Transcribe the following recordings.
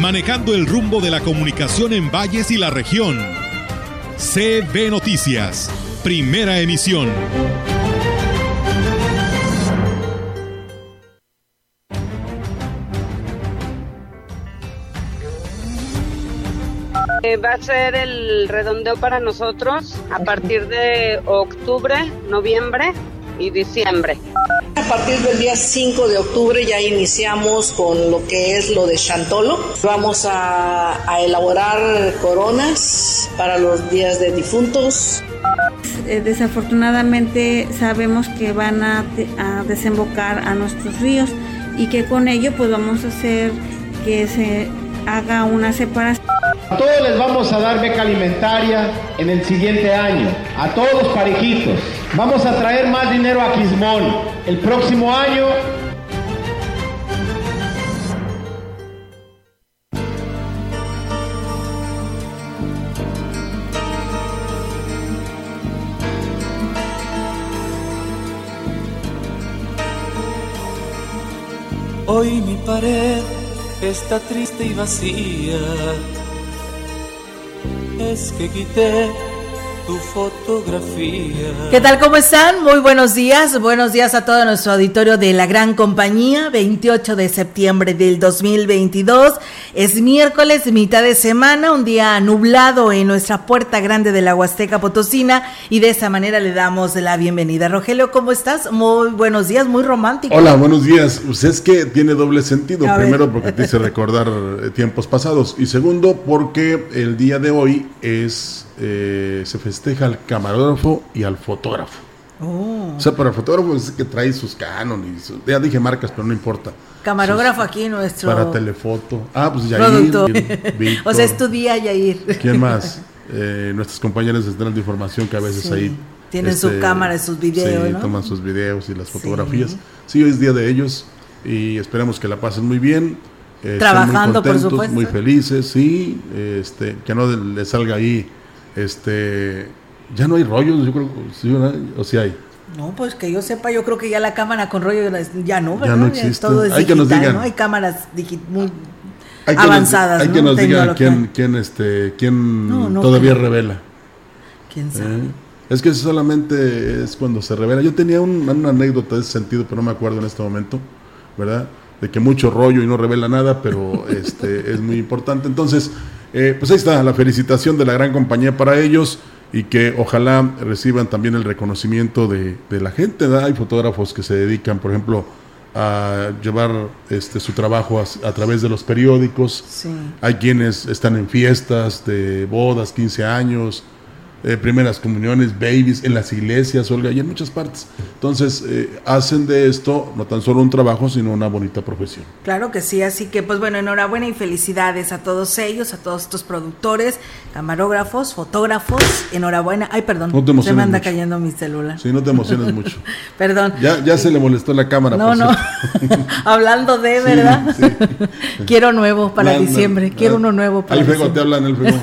manejando el rumbo de la comunicación en valles y la región. CB Noticias, primera emisión. Eh, va a ser el redondeo para nosotros a partir de octubre, noviembre y diciembre. A partir del día 5 de octubre ya iniciamos con lo que es lo de Chantolo. Vamos a, a elaborar coronas para los días de difuntos. Eh, desafortunadamente sabemos que van a, a, desembocar a nuestros ríos y que con ello pues vamos a hacer que se haga una separación. A todos les vamos a dar beca alimentaria en el siguiente año, a todos parejitos. Vamos a traer más dinero a Quismón. El próximo año Hoy mi pared está triste y vacía. Es que quité tu fotografía. ¿Qué tal? ¿Cómo están? Muy buenos días. Buenos días a todo nuestro auditorio de la gran compañía. 28 de septiembre del 2022. Es miércoles, mitad de semana, un día nublado en nuestra puerta grande de la Huasteca Potosina. Y de esa manera le damos la bienvenida. Rogelio, ¿cómo estás? Muy buenos días, muy romántico. Hola, buenos días. Pues es que tiene doble sentido. A Primero, ver. porque te hice recordar tiempos pasados. Y segundo, porque el día de hoy es eh, se festeja al camarógrafo y al fotógrafo. Oh. O sea, para el fotógrafo es que trae sus Canon y ya dije marcas, pero no importa. Camarógrafo sus, aquí nuestro. Para telefoto. Ah, pues Yair. Víctor, o sea, es tu día, Yair. ¿Quién más? Eh, nuestros compañeros de de información que a veces sí. ahí. Tienen este, su cámara y sus videos. Sí, ¿no? toman sus videos y las fotografías. Sí. sí, hoy es día de ellos y esperamos que la pasen muy bien. Eh, Trabajando, muy contentos, por supuesto. Muy felices, sí. Este, que no les salga ahí este ya no hay rollos, yo creo, ¿sí, o sí hay. No, pues que yo sepa, yo creo que ya la cámara con rollo ya no, ¿verdad? Ya no existe. Todo es hay digital, que nos digan. ¿no? Hay cámaras muy hay que avanzadas. Hay ¿no? que nos digan quién, quién, este, quién no, no, todavía creo. revela. ¿Quién sabe? ¿Eh? Es que solamente es cuando se revela. Yo tenía un, una anécdota de ese sentido, pero no me acuerdo en este momento, ¿verdad? De que mucho rollo y no revela nada, pero este es muy importante. Entonces, eh, pues ahí está la felicitación de la gran compañía para ellos y que ojalá reciban también el reconocimiento de, de la gente. Hay fotógrafos que se dedican, por ejemplo, a llevar este su trabajo a, a través de los periódicos. Sí. Hay quienes están en fiestas de bodas, 15 años, eh, primeras comuniones, babies, en las iglesias, Olga, y en muchas partes. Entonces, eh, hacen de esto no tan solo un trabajo, sino una bonita profesión. Claro que sí, así que pues bueno, enhorabuena y felicidades a todos ellos, a todos estos productores, camarógrafos, fotógrafos, enhorabuena. Ay, perdón, no te se me anda mucho. cayendo mi celular. Sí, no te emociones mucho. perdón. Ya, ya se le molestó la cámara. No, no. Hablando de, ¿verdad? Sí, sí. quiero nuevo para no, diciembre, no, quiero uno nuevo para Ahí fuego diciembre. te hablan el fuego.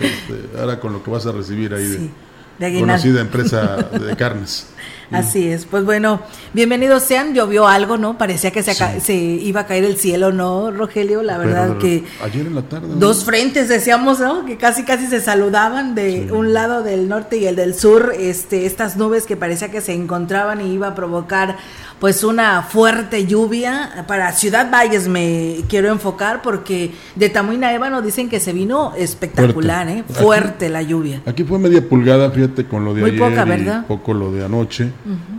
este, ahora con lo que vas a recibir ahí Sí, de, de conocida empresa de carnes. Así es, pues bueno, bienvenidos sean, llovió algo, ¿no? Parecía que se, Sí. se iba a caer el cielo, ¿no, Rogelio? La verdad Pero que Ayer en la tarde. ¿no? dos frentes decíamos, ¿no? Que casi casi se saludaban de Sí. un lado del norte y el del sur, este estas nubes que parecía que se encontraban y iba a provocar pues una fuerte lluvia para Ciudad Valles me quiero enfocar porque de Tamuina Ébano dicen que se vino espectacular, Fuerte. ¿eh? Fuerte la lluvia. Aquí fue media pulgada, fíjate, con lo de Muy ayer poca, y ¿verdad? poco lo de anoche.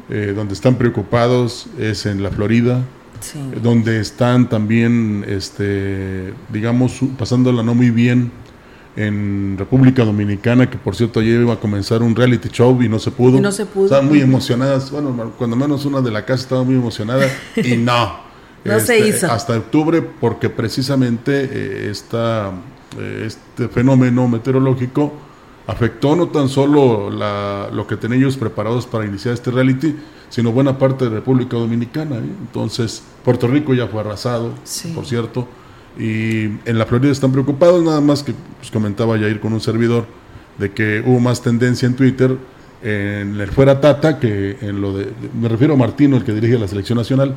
Eh, donde están preocupados es en la Florida, Sí. eh, donde están también, este, digamos, pasándola no muy bien en República Dominicana, que por cierto ayer iba a comenzar un reality show y no se pudo. Y no se pudo. Estaban muy emocionadas, bueno, cuando menos una de la casa estaba muy emocionada y no. No se hizo. Hasta octubre, porque precisamente eh, esta, eh, este fenómeno meteorológico afectó no tan solo la, lo que tenían ellos preparados para iniciar este reality, sino buena parte de República Dominicana. ¿eh? Entonces, Puerto Rico ya fue arrasado, por cierto, y en la Florida están preocupados, nada más que pues, comentaba ir con un servidor, de que hubo más tendencia en Twitter en el fuera Tata que en lo de, me refiero a Martino, el que dirige la selección nacional,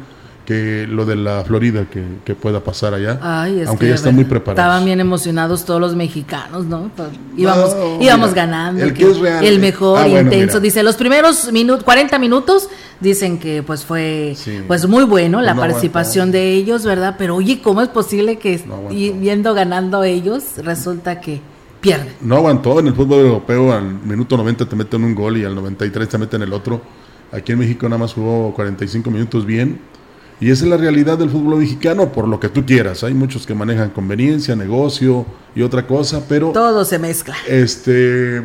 que lo de la Florida que, pueda pasar allá. aunque ya están muy preparados. Estaban bien emocionados todos los mexicanos, ¿no? Pues, íbamos, íbamos ganando. El que, es real. El mejor, ah, intenso. Dice, los primeros minutos, 40 minutos, dicen que pues fue pues muy bueno la participación de ellos, ¿verdad? Pero oye, ¿cómo es posible que viendo ganando ellos, resulta que pierden? No aguantó. En el fútbol europeo al minuto 90 te meten un gol y al 93 te meten el otro. Aquí en México nada más jugó 45 minutos bien y esa es la realidad del fútbol mexicano, por lo que tú quieras. Hay muchos que manejan conveniencia, negocio y otra cosa, pero... Todo se mezcla. Este,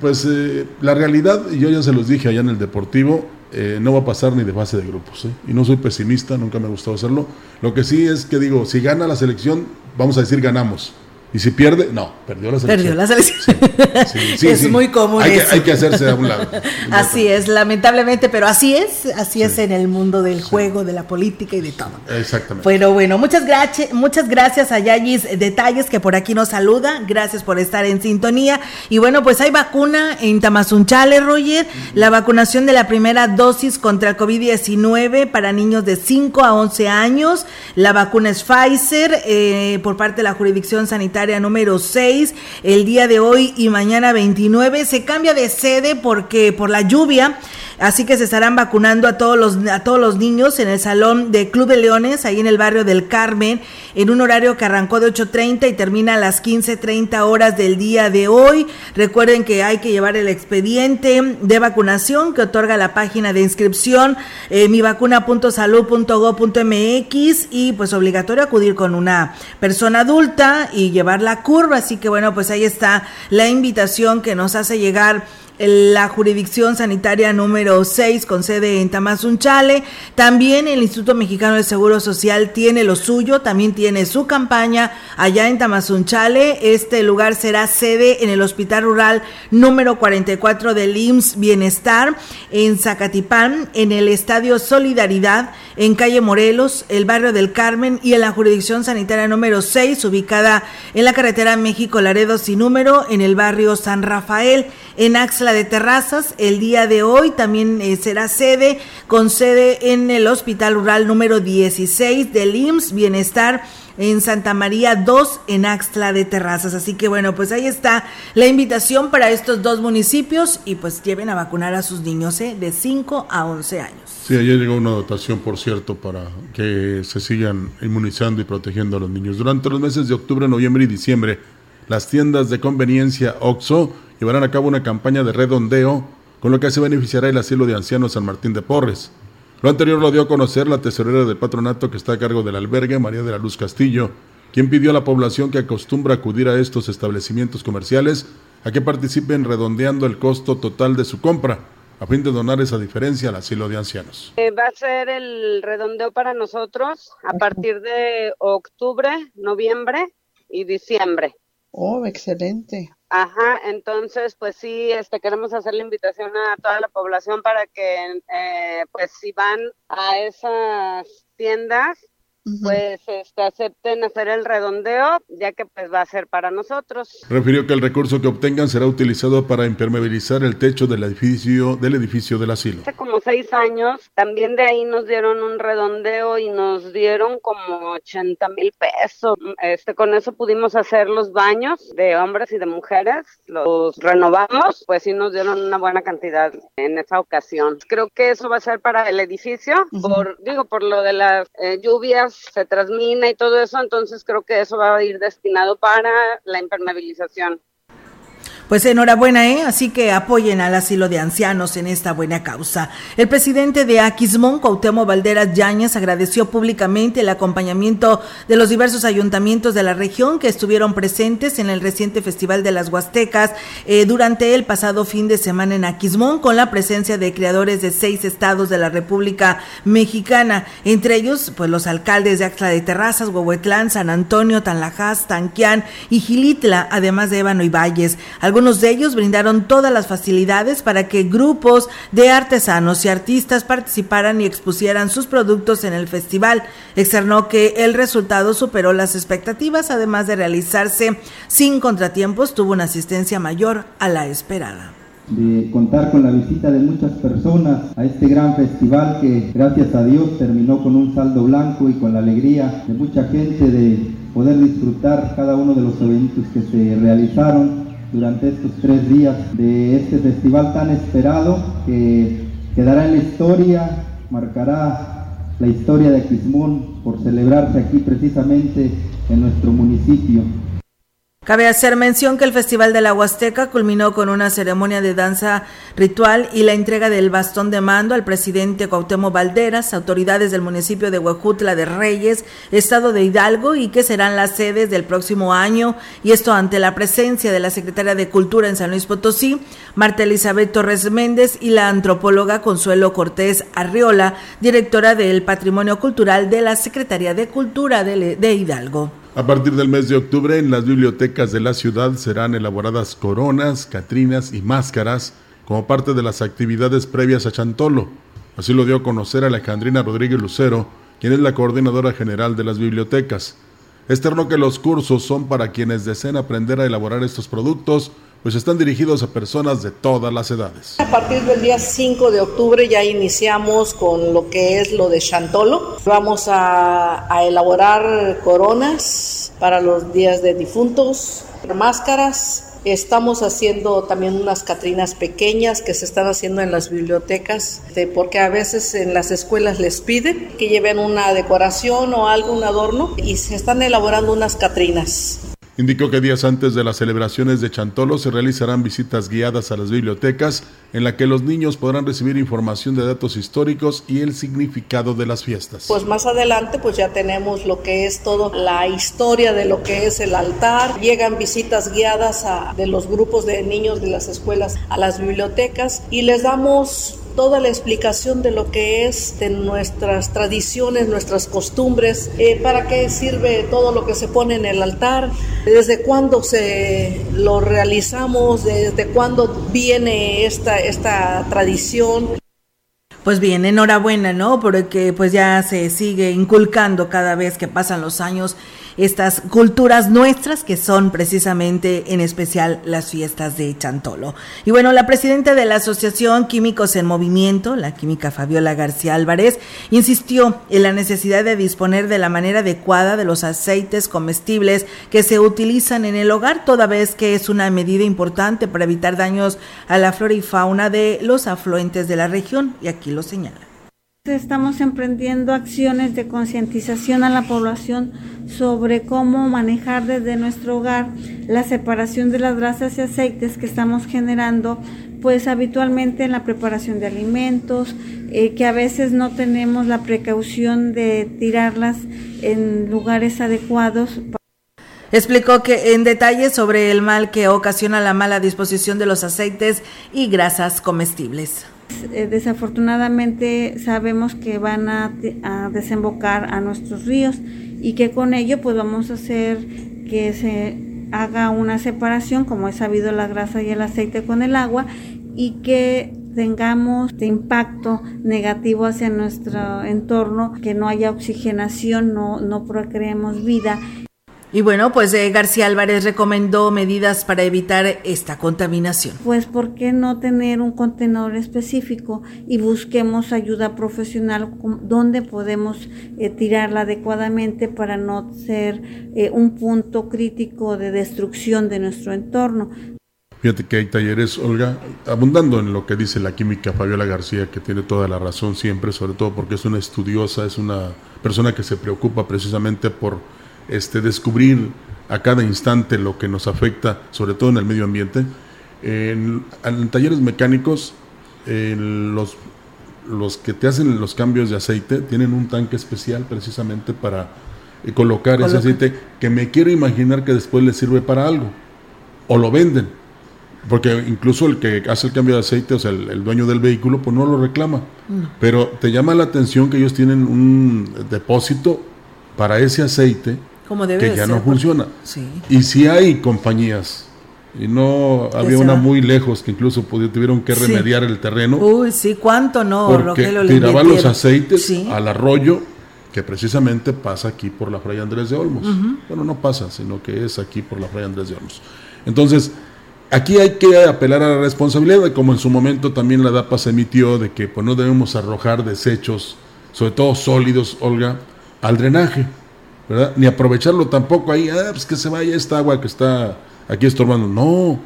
pues eh, la realidad, y yo ya se los dije allá en el Deportivo, eh, no va a pasar ni de fase de grupos. ¿eh? Y no soy pesimista, nunca me ha gustado hacerlo. Lo que sí es que digo, si gana la selección, vamos a decir ganamos. Y si pierde, no, perdió la selección. Perdió la selección. es muy común. Hay, Que, hay que hacerse a un lado. así es, lamentablemente, pero así es, así es en el mundo del juego, de la política y de todo. Exactamente. Pero bueno, muchas gracias, muchas gracias a Yayis Detalles que por aquí nos saluda. Gracias por estar en sintonía. Y bueno, pues hay vacuna en Tamazunchale, Roger. La vacunación de la primera dosis contra el COVID-19 para niños de 5 a 11 años. La vacuna es Pfizer eh, por parte de la jurisdicción sanitaria número 6 el día de hoy y mañana 29. Se cambia de sede porque por la lluvia Así que se estarán vacunando a todos los a todos los niños en el salón de Club de Leones, ahí en el barrio del Carmen, en un horario que arrancó de 8.30 y termina a las 15.30 horas del día de hoy. Recuerden que hay que llevar el expediente de vacunación que otorga la página de inscripción eh, mivacuna.salud.go.mx y pues obligatorio acudir con una persona adulta y llevar la curva. Así que bueno, pues ahí está la invitación que nos hace llegar la jurisdicción sanitaria número 6 con sede en Tamazunchale. También el Instituto Mexicano de Seguro Social tiene lo suyo, también tiene su campaña allá en Tamazunchale. Este lugar será sede en el Hospital Rural número 44 del IMSS Bienestar en Zacatipán, en el Estadio Solidaridad, en calle Morelos, el barrio del Carmen y en la jurisdicción sanitaria número 6, ubicada en la carretera México Laredo sin número, en el barrio San Rafael en Axla de Terrazas. El día de hoy también eh, será sede, con sede en el Hospital Rural número 16 del IMSS Bienestar en Santa María 2 en Axtla de Terrazas. Así que bueno, pues ahí está la invitación para estos dos municipios y pues lleven a vacunar a sus niños ¿eh? de 5 a 11 años. Sí, ayer llegó una dotación, por cierto, para que se sigan inmunizando y protegiendo a los niños. Durante los meses de octubre, noviembre y diciembre, las tiendas de conveniencia OXO llevarán a cabo una campaña de redondeo, con lo que se beneficiará el asilo de ancianos San Martín de Porres. Lo anterior lo dio a conocer la tesorera del patronato que está a cargo del albergue, María de la Luz Castillo, quien pidió a la población que acostumbra acudir a estos establecimientos comerciales a que participen redondeando el costo total de su compra, a fin de donar esa diferencia al asilo de ancianos. Eh, va a ser el redondeo para nosotros a partir de octubre, noviembre y diciembre. Oh, excelente. Ajá, entonces pues sí, este queremos hacer la invitación a toda la población para que eh, pues si van a esas tiendas pues este, acepten hacer el redondeo, ya que pues va a ser para nosotros. Refirió que el recurso que obtengan será utilizado para impermeabilizar el techo del edificio del edificio del asilo. Hace como seis años, también de ahí nos dieron un redondeo y nos dieron como 80 mil pesos. Este, con eso pudimos hacer los baños de hombres y de mujeres, los renovamos, pues sí nos dieron una buena cantidad en esa ocasión. Creo que eso va a ser para el edificio, por, digo, por lo de las eh, lluvias se transmina y todo eso, entonces creo que eso va a ir destinado para la impermeabilización. Pues enhorabuena, ¿eh? Así que apoyen al asilo de ancianos en esta buena causa. El presidente de Aquismón, Cuauhtémoc Valderas Yáñez, agradeció públicamente el acompañamiento de los diversos ayuntamientos de la región que estuvieron presentes en el reciente Festival de las Huastecas eh, durante el pasado fin de semana en Aquismón, con la presencia de creadores de seis estados de la República Mexicana, entre ellos, pues los alcaldes de Axla de Terrazas, Huehuetlán, San Antonio, Tanlajas, Tanquián y Gilitla, además de Ébano y Valles Algunos de ellos brindaron todas las facilidades para que grupos de artesanos y artistas participaran y expusieran sus productos en el festival. Externó que el resultado superó las expectativas, además de realizarse sin contratiempos, tuvo una asistencia mayor a la esperada de contar con la visita de muchas personas a este gran festival que gracias a Dios terminó con un saldo blanco y con la alegría de mucha gente de poder disfrutar cada uno de los eventos que se realizaron durante estos tres días de este festival tan esperado que quedará en la historia, marcará la historia de Quismón por celebrarse aquí precisamente en nuestro municipio. Cabe hacer mención que el Festival de la Huasteca culminó con una ceremonia de danza ritual y la entrega del bastón de mando al presidente Cuauhtémoc Valderas, autoridades del municipio de Huejutla de Reyes, estado de Hidalgo y que serán las sedes del próximo año y esto ante la presencia de la secretaria de Cultura en San Luis Potosí, Marta Elizabeth Torres Méndez y la antropóloga Consuelo Cortés Arriola, directora del Patrimonio Cultural de la Secretaría de Cultura de Hidalgo. A partir del mes de octubre, en las bibliotecas de la ciudad serán elaboradas coronas, catrinas y máscaras como parte de las actividades previas a Chantolo. Así lo dio a conocer Alejandrina Rodríguez Lucero, quien es la coordinadora general de las bibliotecas. Externo que los cursos son para quienes deseen aprender a elaborar estos productos pues están dirigidos a personas de todas las edades. A partir del día 5 de octubre ya iniciamos con lo que es lo de Chantolo. Vamos a, a elaborar coronas para los días de difuntos, máscaras, Estamos haciendo también unas catrinas pequeñas que se están haciendo en las bibliotecas, porque a veces en las escuelas les piden que lleven una decoración o algo, un adorno, y se están elaborando unas catrinas. Indicó que días antes de las celebraciones de Chantolo se realizarán visitas guiadas a las bibliotecas en la que los niños podrán recibir información de datos históricos y el significado de las fiestas. Pues más adelante pues ya tenemos lo que es todo la historia de lo que es el altar. Llegan visitas guiadas a, de los grupos de niños de las escuelas a las bibliotecas y les damos toda la explicación de lo que es de nuestras tradiciones, nuestras costumbres, eh, para qué sirve todo lo que se pone en el altar, desde cuándo se lo realizamos, desde cuándo viene esta, esta tradición. Pues bien, enhorabuena, ¿no? Porque pues ya se sigue inculcando cada vez que pasan los años estas culturas nuestras que son precisamente en especial las fiestas de Chantolo. Y bueno, la presidenta de la Asociación Químicos en Movimiento, la química Fabiola García Álvarez, insistió en la necesidad de disponer de la manera adecuada de los aceites comestibles que se utilizan en el hogar, toda vez que es una medida importante para evitar daños a la flora y fauna de los afluentes de la región, y aquí lo señala. Estamos emprendiendo acciones de concientización a la población sobre cómo manejar desde nuestro hogar la separación de las grasas y aceites que estamos generando pues habitualmente en la preparación de alimentos, eh, que a veces no tenemos la precaución de tirarlas en lugares adecuados. Explicó que en detalle sobre el mal que ocasiona la mala disposición de los aceites y grasas comestibles. Eh, desafortunadamente sabemos que van a, desembocar a nuestros ríos y que con ello pues vamos a hacer que se haga una separación como es sabido la grasa y el aceite con el agua y que tengamos de impacto negativo hacia nuestro entorno, que no haya oxigenación, no, no procreemos vida y bueno, pues eh, García Álvarez recomendó medidas para evitar esta contaminación. Pues ¿por qué no tener un contenedor específico y busquemos ayuda profesional donde podemos eh, tirarla adecuadamente para no ser eh, un punto crítico de destrucción de nuestro entorno? Fíjate que hay talleres, Olga, abundando en lo que dice la química Fabiola García, que tiene toda la razón siempre, sobre todo porque es una estudiosa, es una persona que se preocupa precisamente por este, descubrir a cada instante lo que nos afecta, sobre todo en el medio ambiente. En, talleres mecánicos, los, los que te hacen los cambios de aceite tienen un tanque especial precisamente para eh, colocar ese aceite que me quiero imaginar que después les sirve para algo. O lo venden. Porque incluso el que hace el cambio de aceite, o sea, el, dueño del vehículo, pues no lo reclama. Pero te llama la atención que ellos tienen un depósito para ese aceite que ya no funciona. Y si hay compañías y no había una muy lejos que incluso tuvieron que remediar el terreno. Uy, sí, cuánto no, porque tiraban los aceites al arroyo que precisamente pasa aquí por la Fray Andrés de Olmos. Bueno, no pasa, sino que es aquí por la Fray Andrés de Olmos. Entonces, aquí hay que apelar a la responsabilidad, como en su momento también la DAPA se emitió, de que pues, no debemos arrojar desechos, sobre todo sólidos, Olga, al drenaje, Ni aprovecharlo tampoco ahí, ah, pues que se vaya esta agua que está aquí estorbando. No,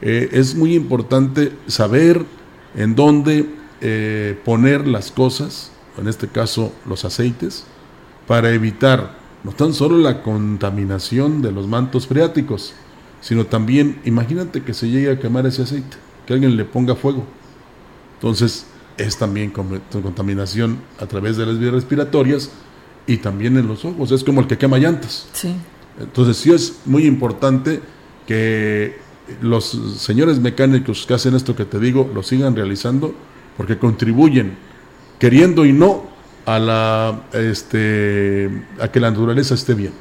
eh, es muy importante saber en dónde eh, poner las cosas, en este caso los aceites, para evitar no tan solo la contaminación de los mantos freáticos, sino también, imagínate que se llegue a quemar ese aceite, que alguien le ponga fuego. Entonces, es también contaminación a través de las vías respiratorias y también en los ojos, es como el que quema llantas. Sí. Entonces, sí es muy importante que los señores mecánicos que hacen esto que te digo lo sigan realizando porque contribuyen, queriendo y no, a, la, este, a que la naturaleza esté bien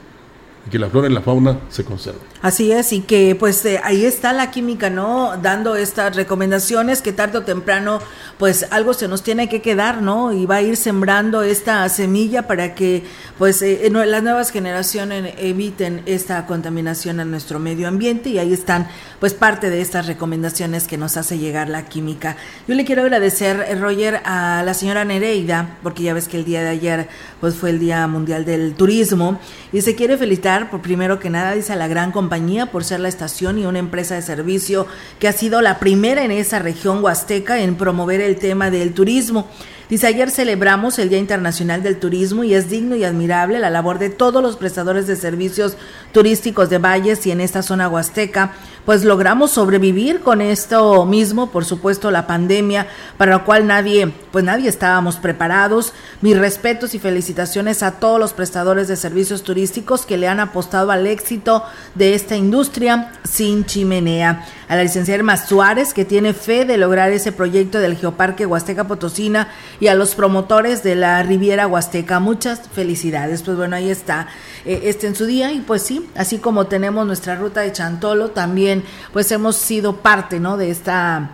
y que la flora y la fauna se conserven. Así es, y que pues eh, ahí está la química, ¿no? Dando estas recomendaciones que tarde o temprano pues algo se nos tiene que quedar, ¿no? Y va a ir sembrando esta semilla para que pues eh, las nuevas generaciones eviten esta contaminación a nuestro medio ambiente y ahí están pues parte de estas recomendaciones que nos hace llegar la química. Yo le quiero agradecer, eh, Roger, a la señora Nereida, porque ya ves que el día de ayer pues fue el Día Mundial del Turismo y se quiere felicitar por primero que nada, dice a la gran compañía por ser la estación y una empresa de servicio que ha sido la primera en esa región huasteca en promover el tema del turismo. Dice, ayer celebramos el Día Internacional del Turismo y es digno y admirable la labor de todos los prestadores de servicios turísticos de valles y en esta zona huasteca, pues logramos sobrevivir con esto mismo, por supuesto la pandemia, para la cual nadie, pues nadie estábamos preparados. Mis respetos y felicitaciones a todos los prestadores de servicios turísticos que le han apostado al éxito de esta industria sin chimenea. A la licenciada Irma Suárez, que tiene fe de lograr ese proyecto del Geoparque Huasteca Potosina y a los promotores de la Riviera Huasteca. Muchas felicidades. Pues bueno, ahí está eh, este en su día y pues sí, así como tenemos nuestra ruta de Chantolo, también pues hemos sido parte, ¿no? De esta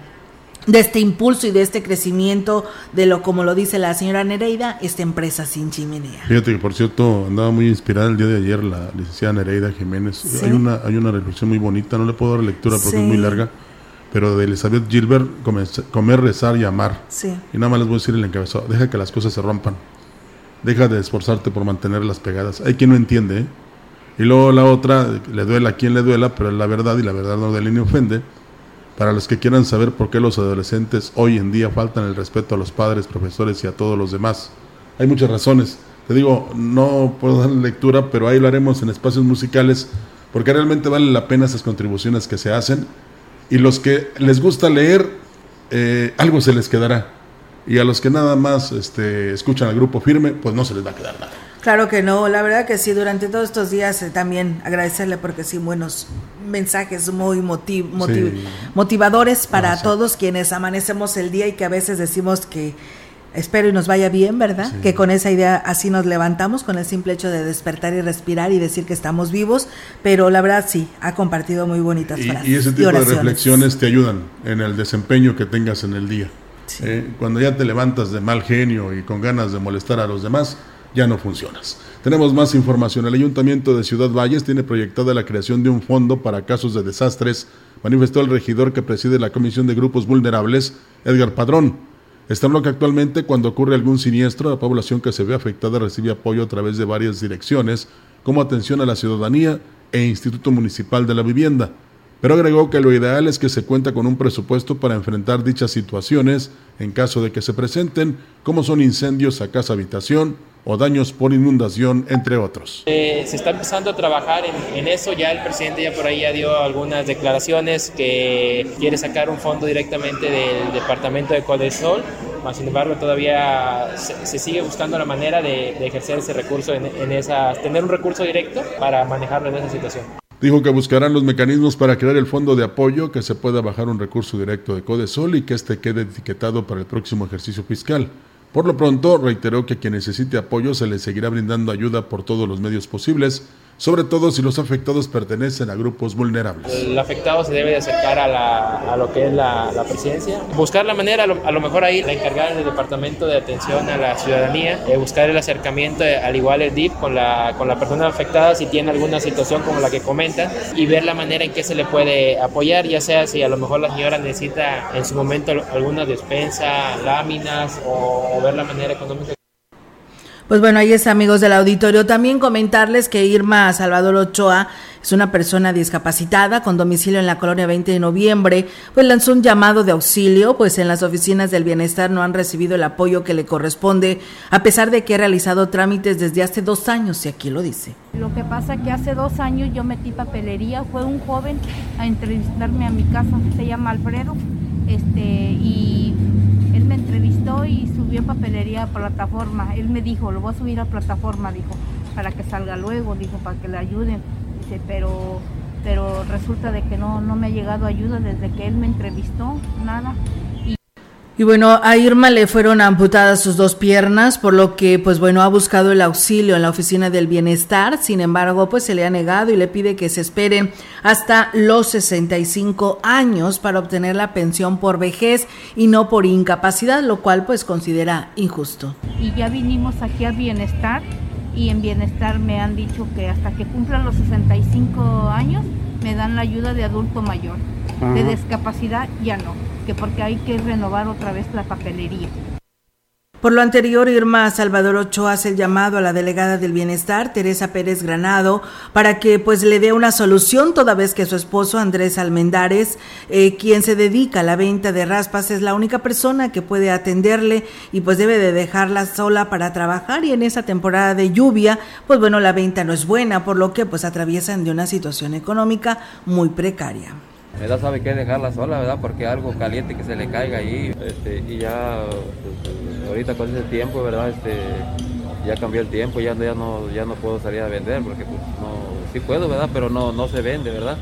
de este impulso y de este crecimiento de lo como lo dice la señora Nereida, esta empresa sin chimenea. Fíjate que por cierto andaba muy inspirada el día de ayer la licenciada Nereida Jiménez. Hay una hay una reflexión muy bonita, no le puedo dar lectura porque es muy larga pero de Elizabeth Gilbert, comer, rezar y amar. Sí. Y nada más les voy a decir el encabezado, deja que las cosas se rompan. Deja de esforzarte por mantenerlas pegadas. Hay quien no entiende, ¿eh? Y luego la otra, le duela a quien le duela, pero es la verdad y la verdad no duele ni ofende. Para los que quieran saber por qué los adolescentes hoy en día faltan el respeto a los padres, profesores y a todos los demás. Hay muchas razones. Te digo, no puedo dar lectura, pero ahí lo haremos en espacios musicales, porque realmente vale la pena esas contribuciones que se hacen y los que les gusta leer, eh, algo se les quedará. Y a los que nada más este, escuchan al grupo firme, pues no se les va a quedar nada. Claro que no, la verdad que sí, durante todos estos días eh, también agradecerle porque sí, buenos mensajes muy motivadores para todos quienes amanecemos el día y que a veces decimos que espero y nos vaya bien, ¿verdad? Que con esa idea así nos levantamos, con el simple hecho de despertar y respirar y decir que estamos vivos, pero la verdad sí, ha compartido muy bonitas frases. Y ese tipo de reflexiones te ayudan en el desempeño que tengas en el día. Eh, cuando ya te levantas de mal genio y con ganas de molestar a los demás, ya no funcionas. Tenemos más información. El Ayuntamiento de Ciudad Valles tiene proyectada la creación de un fondo para casos de desastres, manifestó el regidor que preside la Comisión de Grupos Vulnerables, Edgar Padrón. Está que actualmente cuando ocurre algún siniestro, la población que se ve afectada recibe apoyo a través de varias direcciones, como atención a la ciudadanía e Instituto Municipal de la Vivienda. Pero agregó que lo ideal es que se cuenta con un presupuesto para enfrentar dichas situaciones en caso de que se presenten, como son incendios a casa habitación, o daños por inundación, entre otros. Eh, se está empezando a trabajar en, eso, ya el presidente ya por ahí ya dio algunas declaraciones que quiere sacar un fondo directamente del departamento de Codesol, más sin embargo todavía se, sigue buscando la manera de, ejercer ese recurso, en esa, tener un recurso directo para manejarlo en esa situación. Dijo que buscarán los mecanismos para crear el fondo de apoyo, que se pueda bajar un recurso directo de Codesol y que este quede etiquetado para el próximo ejercicio fiscal Por lo pronto, reiteró que quien necesite apoyo se le seguirá brindando ayuda por todos los medios posibles, sobre todo si los afectados pertenecen a grupos vulnerables. El afectado se debe de acercar a, a lo que es la, la presidencia, buscar la manera, a lo, a mejor ahí la encargada del Departamento de Atención a la Ciudadanía, eh, buscar el acercamiento, eh, al igual el DIF, con la, con la persona afectada si tiene alguna situación como la que comentan y ver la manera en que se le puede apoyar, ya sea si a lo mejor la señora necesita en su momento alguna despensa, láminas o, la manera económica. Pues bueno, ahí es amigos del auditorio. También comentarles que Irma Salvador Ochoa es una persona discapacitada con domicilio en la colonia 20 de noviembre, pues lanzó un llamado de auxilio, pues en las oficinas del bienestar no han recibido el apoyo que le corresponde, a pesar de que ha realizado trámites desde hace dos años, y aquí lo dice. Lo que pasa que hace dos años yo metí papelería, fue un joven a entrevistarme a mi casa, se llama Alfredo, este, y y subió papelería a plataforma. Él me dijo, lo voy a subir a plataforma, dijo, para que salga luego, dijo, para que le ayuden. Dice, pero, pero resulta de que no, no me ha llegado ayuda desde que él me entrevistó, nada. Bueno, a Irma le fueron amputadas sus dos piernas, por lo que, pues bueno, ha buscado el auxilio en la oficina del bienestar. Sin embargo, pues se le ha negado y le pide que se esperen hasta los 65 años para obtener la pensión por vejez y no por incapacidad, lo cual pues considera injusto. Y ya vinimos aquí a bienestar y en bienestar me han dicho que hasta que cumplan los 65 años me dan la ayuda de adulto mayor. Ajá. De discapacidad ya no que porque hay que renovar otra vez la papelería. Por lo anterior, Irma Salvador Ochoa hace el llamado a la delegada del Bienestar, Teresa Pérez Granado, para que pues le dé una solución, toda vez que su esposo Andrés Almendares, eh, quien se dedica a la venta de raspas, es la única persona que puede atenderle y pues debe de dejarla sola para trabajar y en esa temporada de lluvia, pues bueno, la venta no es buena, por lo que pues atraviesan de una situación económica muy precaria. ¿Verdad? Sabe que dejarla sola, ¿verdad? Porque algo caliente que se le caiga ahí, este, y ya pues, ahorita con ese tiempo, ¿verdad? Este, ya cambió el tiempo, ya, ya, no, ya no puedo salir a vender, porque pues no, sí puedo, ¿verdad? Pero no, no se vende, ¿verdad?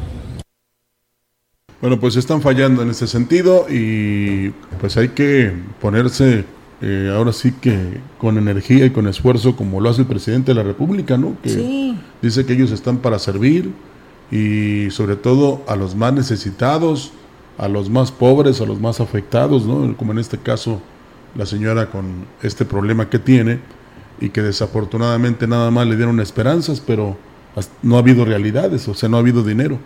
Bueno, pues están fallando en ese sentido y pues hay que ponerse eh, ahora sí que con energía y con esfuerzo como lo hace el presidente de la República, ¿no? Que sí. dice que ellos están para servir, y sobre todo a los más necesitados, a los más pobres, a los más afectados, ¿no? como en este caso la señora con este problema que tiene y que desafortunadamente nada más le dieron esperanzas, pero no ha habido realidades, o sea, no ha habido dinero.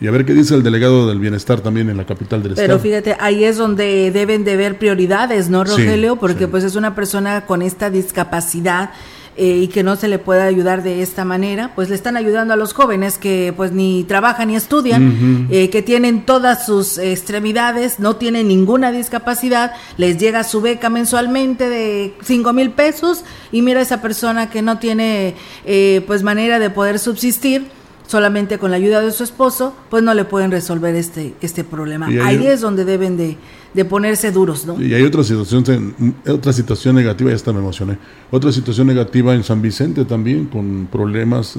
Y a ver qué dice el delegado del bienestar también en la capital del Pero estado. Pero fíjate, ahí es donde deben de ver prioridades, ¿no, Rogelio? Sí, Porque sí. pues es una persona con esta discapacidad eh, y que no se le pueda ayudar de esta manera, pues le están ayudando a los jóvenes que pues ni trabajan ni estudian, uh -huh. eh, que tienen todas sus extremidades, no tienen ninguna discapacidad, les llega su beca mensualmente de cinco mil pesos y mira esa persona que no tiene eh, pues manera de poder subsistir solamente con la ayuda de su esposo, pues no le pueden resolver este, este problema. Ahí es donde deben de, de, ponerse duros, ¿no? Y hay otra situación, otra situación negativa, ya hasta me emocioné, otra situación negativa en San Vicente también, con problemas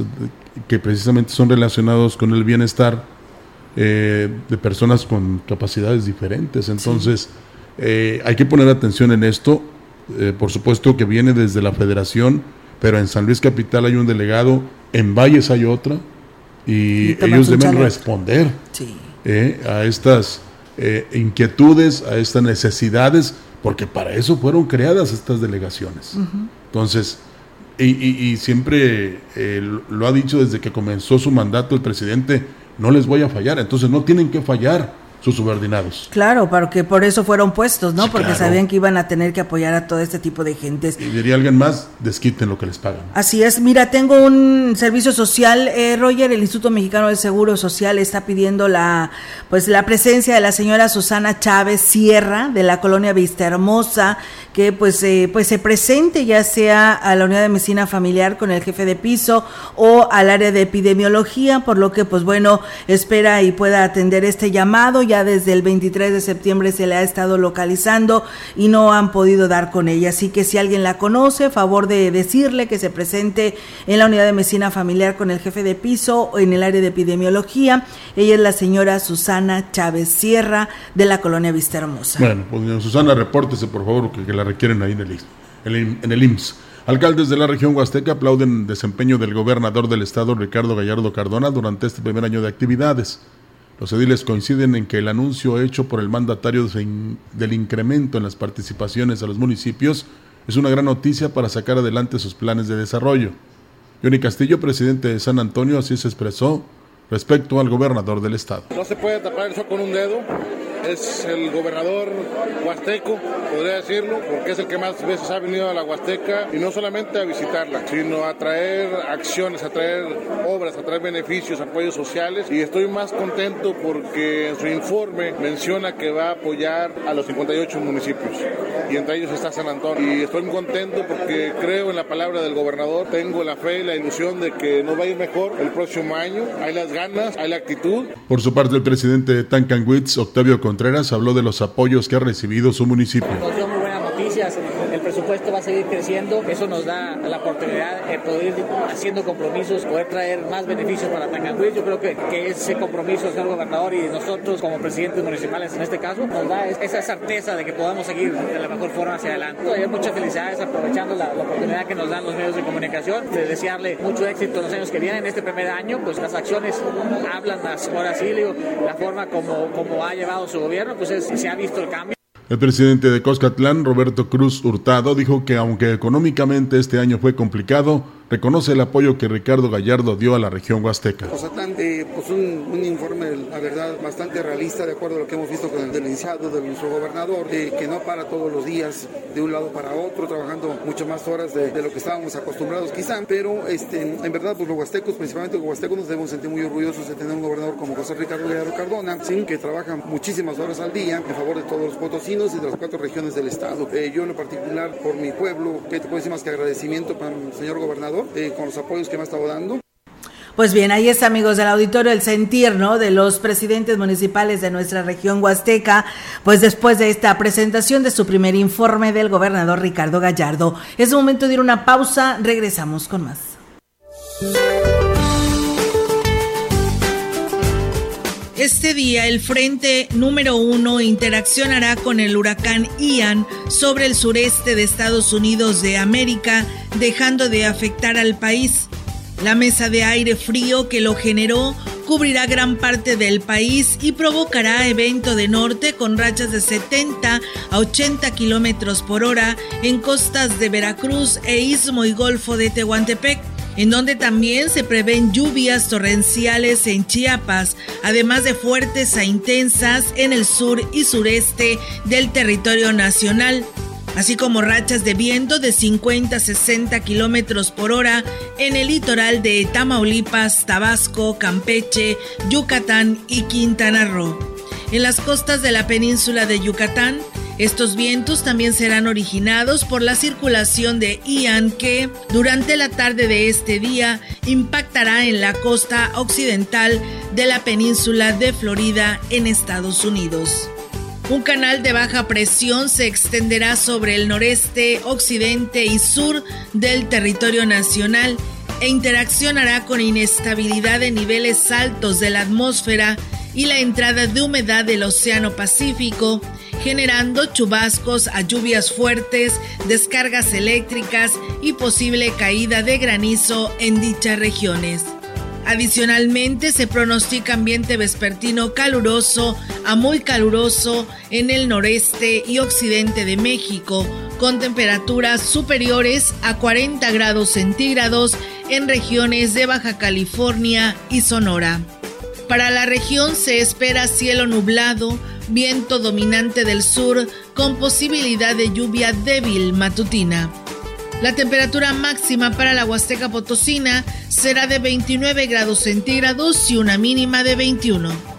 que precisamente son relacionados con el bienestar eh, de personas con capacidades diferentes. Entonces, sí. eh, hay que poner atención en esto, eh, por supuesto que viene desde la federación, pero en San Luis Capital hay un delegado, en Valles hay otra, y, ellos deben responder sí. a estas eh, inquietudes, a estas necesidades, porque para eso fueron creadas estas delegaciones. Uh -huh. Entonces, y, y, y siempre eh, lo ha dicho desde que comenzó su mandato el presidente, no les voy a fallar, entonces no tienen que fallar sus subordinados. Claro, porque por eso fueron puestos, ¿no? Sí, porque claro. sabían que iban a tener que apoyar a todo este tipo de gentes. Y diría alguien más, desquiten lo que les pagan. Así es. Mira, tengo un servicio social, eh, Roger, el Instituto Mexicano del Seguro Social está pidiendo la, pues, la presencia de la señora Susana Chávez Sierra de la colonia Vista Hermosa, que pues, pues se presente ya sea a la unidad de medicina familiar con el jefe de piso o al área de epidemiología, por lo que pues bueno, espera y pueda atender este llamado ya desde el 23 de septiembre se le ha estado localizando y no han podido dar con ella. Así que si alguien la conoce, favor de decirle que se presente en la unidad de medicina familiar con el jefe de piso o en el área de epidemiología. Ella es la señora Susana Chávez Sierra de la colonia Vista Hermosa. Bueno, pues Susana, repórtese por favor que, que la requieren ahí en el en IMSS. Alcaldes de la región Huasteca aplauden el desempeño del gobernador del estado, Ricardo Gallardo Cardona, durante este primer año de actividades. Los ediles coinciden en que el anuncio hecho por el mandatario del incremento en las participaciones a los municipios es una gran noticia para sacar adelante sus planes de desarrollo. Johnny Castillo, presidente de San Antonio, así se expresó respecto al gobernador del estado. No se puede tapar eso con un dedo es el gobernador huasteco, podría decirlo, porque es el que más veces ha venido a la Huasteca y no solamente a visitarla, sino a traer acciones, a traer obras, a traer beneficios, apoyos sociales y estoy más contento porque en su informe menciona que va a apoyar a los 58 municipios y entre ellos está San Antonio y estoy muy contento porque creo en la palabra del gobernador, tengo la fe y la ilusión de que nos va a ir mejor el próximo año, hay las ganas, hay la actitud. Por su parte el presidente de Tancanwitz, Octavio Contreras habló de los apoyos que ha recibido su municipio. muy buenas noticias, el presupuesto va a seguir creciendo, eso nos da la oportunidad de poder ir haciendo compromisos, poder traer más beneficios para Tancanguis. Yo creo que, ese compromiso, señor gobernador, y nosotros como presidentes municipales en este caso, nos da esa certeza de que podamos seguir de la mejor forma hacia adelante. Hay muchas felicidades aprovechando la, oportunidad que nos dan los medios de comunicación, de desearle mucho éxito en los años que vienen. En este primer año, pues las acciones hablan más. Ahora sí, la forma como, como ha llevado su gobierno, pues se ha visto el cambio. El presidente de Coscatlán, Roberto Cruz Hurtado, dijo que aunque económicamente este año fue complicado, reconoce el apoyo que Ricardo Gallardo dio a la región huasteca. Eh, pues un, informe, la verdad, bastante realista, de acuerdo a lo que hemos visto con el denunciado de nuestro gobernador, eh, que no para todos los días de un lado para otro, trabajando muchas más horas de, lo que estábamos acostumbrados quizá, pero este, en verdad, pues los huastecos, principalmente los huastecos, nos debemos sentir muy orgullosos de tener un gobernador como José Ricardo Gallardo Cardona, que trabaja muchísimas horas al día en favor de todos los potosinos y de las cuatro regiones del estado. Eh, yo en lo particular, por mi pueblo, ¿qué te puedo decir más que agradecimiento para el señor gobernador? Eh, con los apoyos que me ha estado dando. Pues bien, ahí está, amigos del auditorio, el sentir, ¿no? De los presidentes municipales de nuestra región huasteca, pues después de esta presentación de su primer informe del gobernador Ricardo Gallardo. Es momento de ir a una pausa, regresamos con más. Este día el frente número uno interaccionará con el huracán Ian sobre el sureste de Estados Unidos de América, dejando de afectar al país. La mesa de aire frío que lo generó cubrirá gran parte del país y provocará evento de norte con rachas de 70 a 80 kilómetros por hora en costas de Veracruz e Istmo y Golfo de Tehuantepec en donde también se prevén lluvias torrenciales en Chiapas, además de fuertes a intensas en el sur y sureste del territorio nacional así como rachas de viento de 50 a 60 kilómetros por hora en el litoral de Tamaulipas, Tabasco, Campeche, Yucatán y Quintana Roo. En las costas de la península de Yucatán, estos vientos también serán originados por la circulación de Ian que durante la tarde de este día impactará en la costa occidental de la península de Florida en Estados Unidos. Un canal de baja presión se extenderá sobre el noreste, occidente y sur del territorio nacional e interaccionará con inestabilidad de niveles altos de la atmósfera y la entrada de humedad del Océano Pacífico, generando chubascos a lluvias fuertes, descargas eléctricas y posible caída de granizo en dichas regiones. Adicionalmente, se pronostica ambiente vespertino caluroso a muy caluroso en el noreste y occidente de México, con temperaturas superiores a 40 grados centígrados en regiones de Baja California y Sonora. Para la región se espera cielo nublado, viento dominante del sur con posibilidad de lluvia débil matutina. La temperatura máxima para la Huasteca Potosina será de 29 grados centígrados y una mínima de 21.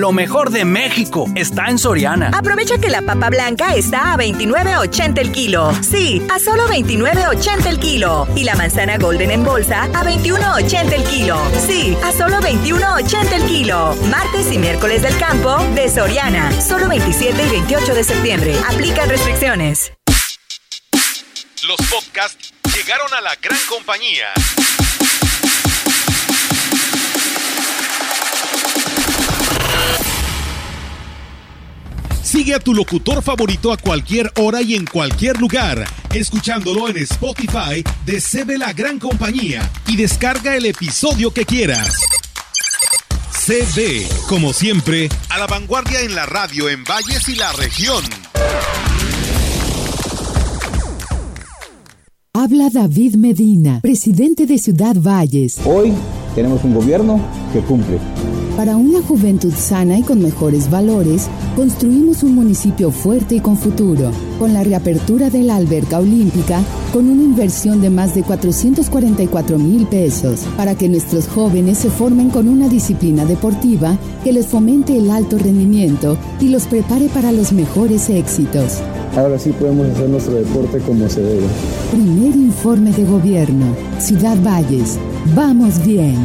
Lo mejor de México está en Soriana. Aprovecha que la papa blanca está a 29.80 el kilo. Sí, a solo 29.80 el kilo. Y la manzana golden en bolsa a 21.80 el kilo. Sí, a solo 21.80 el kilo. Martes y miércoles del campo de Soriana. Solo 27 y 28 de septiembre. Aplican restricciones. Los podcasts llegaron a la gran compañía. Sigue a tu locutor favorito a cualquier hora y en cualquier lugar, escuchándolo en Spotify de CB La Gran Compañía y descarga el episodio que quieras. CB, como siempre, a la vanguardia en la radio en Valles y la región. Habla David Medina, presidente de Ciudad Valles. Hoy tenemos un gobierno que cumple. Para una juventud sana y con mejores valores, construimos un municipio fuerte y con futuro. Con la reapertura de la alberca olímpica, con una inversión de más de 444 mil pesos, para que nuestros jóvenes se formen con una disciplina deportiva que les fomente el alto rendimiento y los prepare para los mejores éxitos. Ahora sí podemos hacer nuestro deporte como se debe. Primer informe de gobierno. Ciudad Valles. Vamos bien.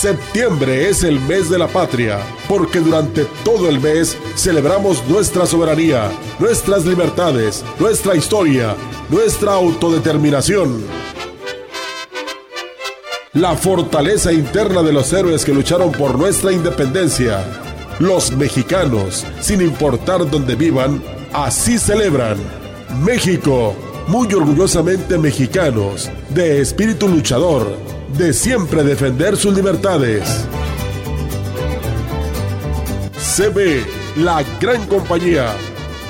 Septiembre es el mes de la patria, porque durante todo el mes celebramos nuestra soberanía, nuestras libertades, nuestra historia, nuestra autodeterminación. La fortaleza interna de los héroes que lucharon por nuestra independencia. Los mexicanos, sin importar dónde vivan, así celebran. México, muy orgullosamente mexicanos, de espíritu luchador de siempre defender sus libertades. CB, la gran compañía,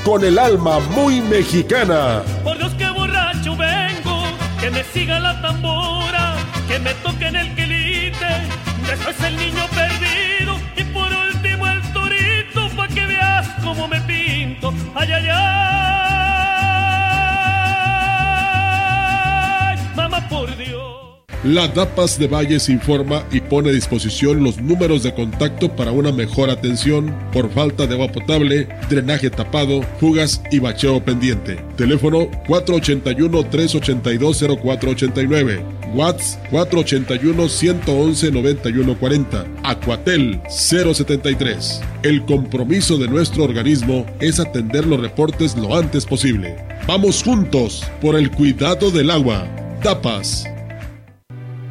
con el alma muy mexicana. Por Dios que borracho vengo, que me siga la tambora, que me toquen el quelite, después el niño perdido y por último el torito, pa' que veas cómo me pinto. Ay, ay, ay, mamá por Dios. La DAPAS de Valles informa y pone a disposición los números de contacto para una mejor atención por falta de agua potable, drenaje tapado, fugas y bacheo pendiente. Teléfono 481-382-0489. WhatsApp 481-111-9140. Acuatel 073. El compromiso de nuestro organismo es atender los reportes lo antes posible. Vamos juntos por el cuidado del agua. DAPAS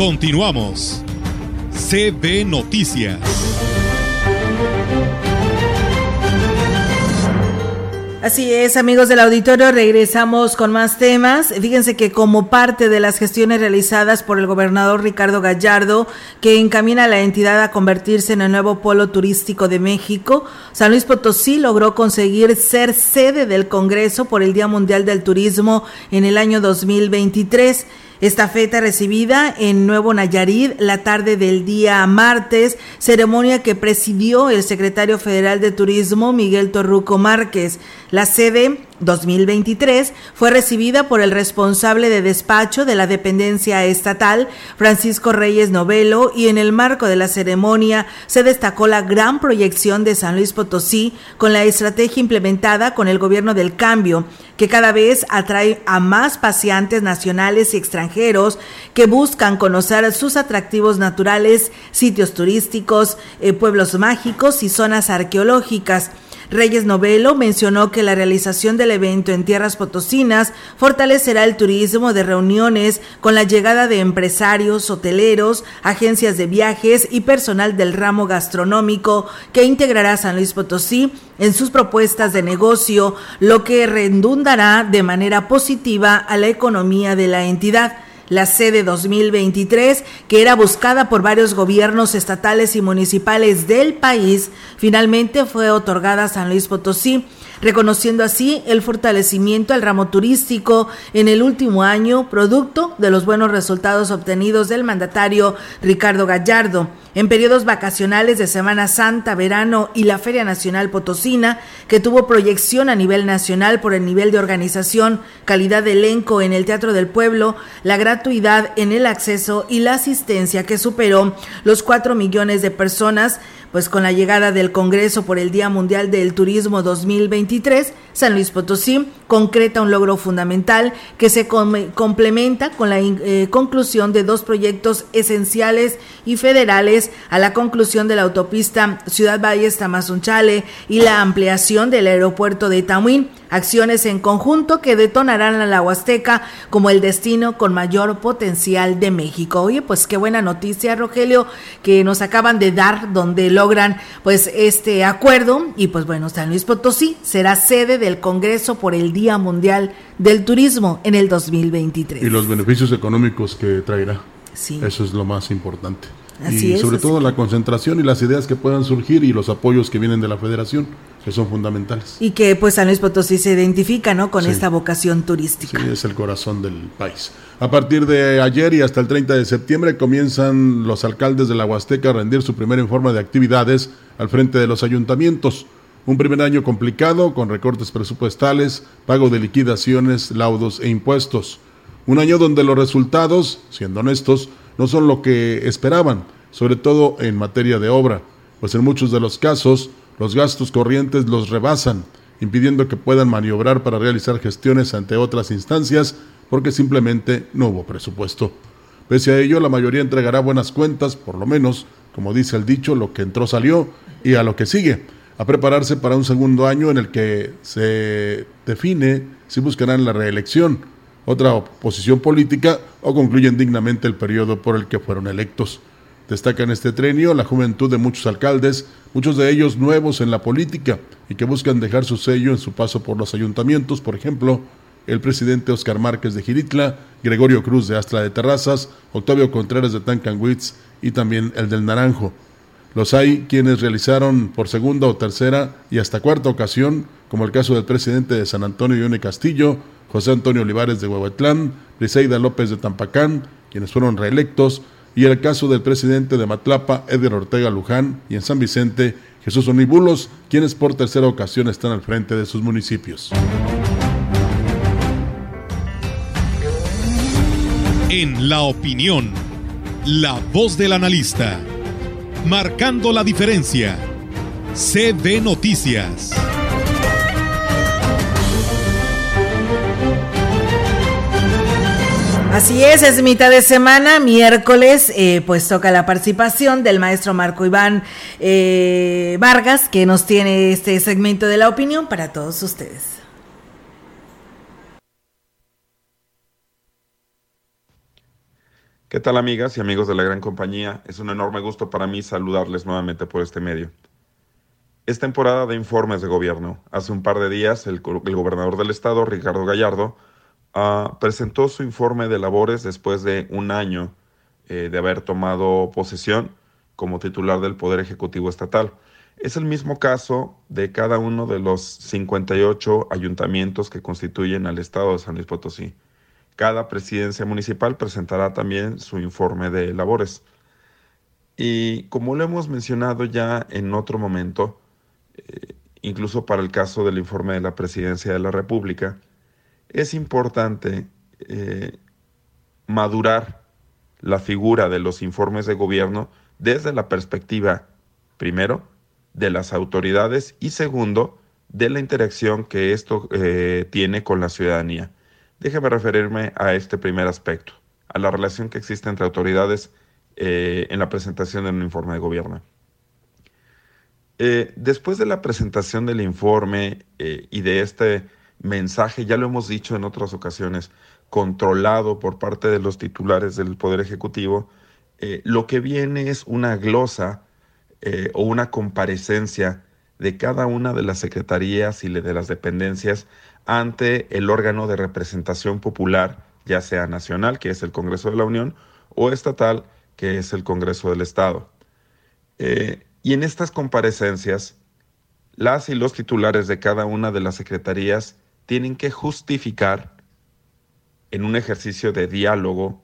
Continuamos. CB Noticias. Así es, amigos del auditorio, regresamos con más temas. Fíjense que como parte de las gestiones realizadas por el gobernador Ricardo Gallardo, que encamina a la entidad a convertirse en el nuevo polo turístico de México, San Luis Potosí logró conseguir ser sede del Congreso por el Día Mundial del Turismo en el año 2023. Esta feta recibida en Nuevo Nayarit la tarde del día martes, ceremonia que presidió el secretario federal de Turismo Miguel Torruco Márquez. La sede 2023 fue recibida por el responsable de despacho de la dependencia estatal, Francisco Reyes Novelo, y en el marco de la ceremonia se destacó la gran proyección de San Luis Potosí con la estrategia implementada con el gobierno del cambio, que cada vez atrae a más paseantes nacionales y extranjeros que buscan conocer sus atractivos naturales, sitios turísticos, eh, pueblos mágicos y zonas arqueológicas. Reyes Novelo mencionó que la realización del evento en tierras potosinas fortalecerá el turismo de reuniones con la llegada de empresarios, hoteleros, agencias de viajes y personal del ramo gastronómico que integrará San Luis Potosí en sus propuestas de negocio, lo que redundará de manera positiva a la economía de la entidad la sede 2023, que era buscada por varios gobiernos estatales y municipales del país, finalmente fue otorgada a San Luis Potosí reconociendo así el fortalecimiento al ramo turístico en el último año, producto de los buenos resultados obtenidos del mandatario Ricardo Gallardo. En periodos vacacionales de Semana Santa, verano y la Feria Nacional Potosina, que tuvo proyección a nivel nacional por el nivel de organización, calidad de elenco en el Teatro del Pueblo, la gratuidad en el acceso y la asistencia que superó los cuatro millones de personas, pues con la llegada del Congreso por el Día Mundial del Turismo 2023, San Luis Potosí concreta un logro fundamental que se complementa con la eh, conclusión de dos proyectos esenciales y federales a la conclusión de la autopista Ciudad Valles Tamazunchale y la ampliación del aeropuerto de Tamuín, acciones en conjunto que detonarán a la Huasteca como el destino con mayor potencial de México. Oye, pues qué buena noticia, Rogelio, que nos acaban de dar donde logran pues este acuerdo y pues bueno, San Luis Potosí será sede del Congreso por el Día Mundial del Turismo en el 2023. Y los beneficios económicos que traerá. Sí. Eso es lo más importante. Así y sobre todo la concentración y las ideas que puedan surgir y los apoyos que vienen de la federación, que son fundamentales. Y que pues San Luis Potosí se identifica, ¿no? Con esta vocación turística. Sí, es el corazón del país. A partir de ayer y hasta el 30 de septiembre comienzan los alcaldes de la Huasteca a rendir su primer informe de actividades al frente de los ayuntamientos. Un primer año complicado con recortes presupuestales, pago de liquidaciones, laudos e impuestos. Un año donde los resultados, siendo honestos, no son lo que esperaban, sobre todo en materia de obra, pues en muchos de los casos los gastos corrientes los rebasan, impidiendo que puedan maniobrar para realizar gestiones ante otras instancias porque simplemente no hubo presupuesto. Pese a ello, la mayoría entregará buenas cuentas, por lo menos, como dice el dicho, lo que entró salió y a lo que sigue a prepararse para un segundo año en el que se define si buscarán la reelección, otra oposición política o concluyen dignamente el periodo por el que fueron electos. Destaca en este trenio la juventud de muchos alcaldes, muchos de ellos nuevos en la política y que buscan dejar su sello en su paso por los ayuntamientos, por ejemplo, el presidente Oscar Márquez de Giritla, Gregorio Cruz de Astra de Terrazas, Octavio Contreras de Tancanwitz y también el del Naranjo. Los hay quienes realizaron por segunda o tercera y hasta cuarta ocasión, como el caso del presidente de San Antonio Ione Castillo, José Antonio Olivares de Huehuetlán, Briseida López de Tampacán, quienes fueron reelectos, y el caso del presidente de Matlapa, Eder Ortega Luján, y en San Vicente, Jesús Onibulos, quienes por tercera ocasión están al frente de sus municipios. En la opinión, la voz del analista marcando la diferencia. CB Noticias. Así es, es mitad de semana, miércoles, eh, pues toca la participación del maestro Marco Iván eh, Vargas, que nos tiene este segmento de la opinión para todos ustedes. ¿Qué tal amigas y amigos de la gran compañía? Es un enorme gusto para mí saludarles nuevamente por este medio. Es temporada de informes de gobierno. Hace un par de días el, gobernador del estado, Ricardo Gallardo, uh, presentó su informe de labores después de un año eh, de haber tomado posesión como titular del Poder Ejecutivo Estatal. Es el mismo caso de cada uno de los 58 ayuntamientos que constituyen al estado de San Luis Potosí. Cada presidencia municipal presentará también su informe de labores. Y como lo hemos mencionado ya en otro momento, eh, incluso para el caso del informe de la presidencia de la República, es importante eh, madurar la figura de los informes de gobierno desde la perspectiva, primero, de las autoridades y segundo, de la interacción que esto eh, tiene con la ciudadanía. Déjeme referirme a este primer aspecto, a la relación que existe entre autoridades eh, en la presentación de un informe de gobierno. después de la presentación del informe y de este mensaje, ya lo hemos dicho en otras ocasiones, controlado por parte de los titulares del Poder Ejecutivo, eh, lo que viene es una glosa eh, o una comparecencia de cada una de las secretarías y de las dependencias ante el órgano de representación popular, ya sea nacional, que es el Congreso de la Unión, o estatal, que es el Congreso del Estado. Eh, y en estas comparecencias, las y los titulares de cada una de las secretarías tienen que justificar en un ejercicio de diálogo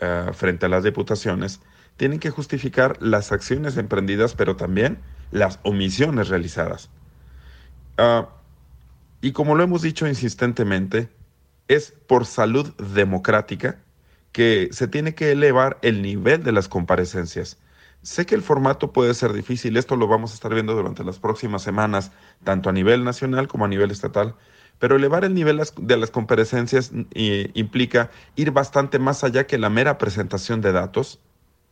uh, frente a las diputaciones, tienen que justificar las acciones emprendidas, pero también las omisiones realizadas. Uh, y como lo hemos dicho insistentemente, es por salud democrática que se tiene que elevar el nivel de las comparecencias. Sé que el formato puede ser difícil, esto lo vamos a estar viendo durante las próximas semanas, tanto a nivel nacional como a nivel estatal, pero elevar el nivel de las comparecencias eh, implica ir bastante más allá que la mera presentación de datos,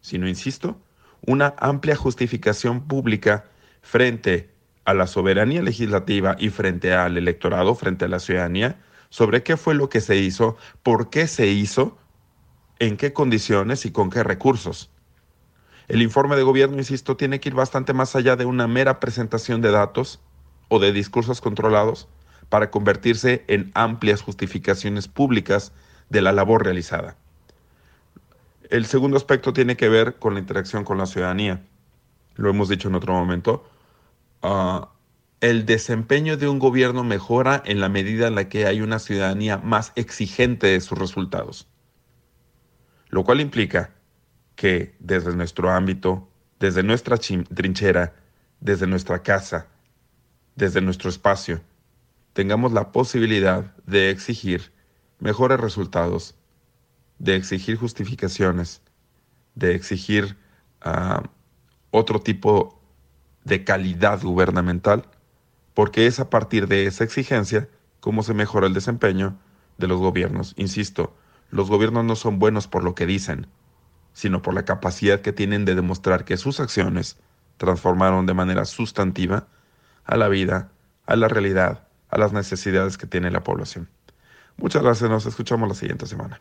sino, insisto, una amplia justificación pública frente a la soberanía legislativa y frente al electorado, frente a la ciudadanía, sobre qué fue lo que se hizo, por qué se hizo, en qué condiciones y con qué recursos. El informe de gobierno, insisto, tiene que ir bastante más allá de una mera presentación de datos o de discursos controlados, para convertirse en amplias justificaciones públicas de la labor realizada. El segundo aspecto tiene que ver con la interacción con la ciudadanía. Lo hemos dicho en otro momento. Uh, el desempeño de un gobierno mejora en la medida en la que hay una ciudadanía más exigente de sus resultados. Lo cual implica que desde nuestro ámbito, desde nuestra trinchera, desde nuestra casa, desde nuestro espacio, tengamos la posibilidad de exigir mejores resultados, de exigir justificaciones, de exigir uh, otro tipo de calidad gubernamental, porque es a partir de esa exigencia cómo se mejora el desempeño de los gobiernos. Insisto, los gobiernos no son buenos por lo que dicen, sino por la capacidad que tienen de demostrar que sus acciones transformaron de manera sustantiva a la vida, a la realidad, a las necesidades que tiene la población. Muchas gracias, nos escuchamos la siguiente semana.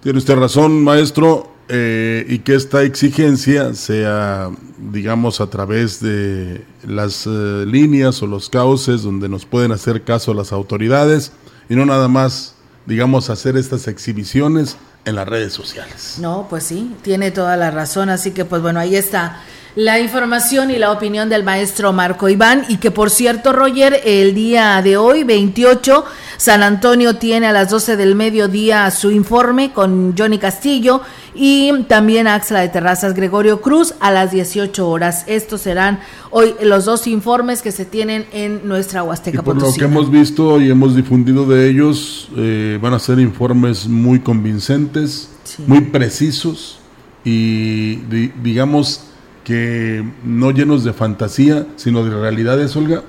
Tiene usted razón, maestro, eh, y que esta exigencia sea, digamos, a través de las eh, líneas o los cauces donde nos pueden hacer caso las autoridades y no nada más, digamos, hacer estas exhibiciones en las redes sociales. No, pues sí, tiene toda la razón, así que pues bueno, ahí está la información y la opinión del maestro Marco Iván. Y que por cierto, Roger, el día de hoy, 28, San Antonio tiene a las 12 del mediodía su informe con Johnny Castillo y también Axla de Terrazas Gregorio Cruz a las 18 horas. Estos serán hoy los dos informes que se tienen en nuestra Huasteca y por lo que hemos visto y hemos difundido de ellos, eh, van a ser informes muy convincentes, muy precisos y digamos que no llenos de fantasía, sino de realidades, Olga,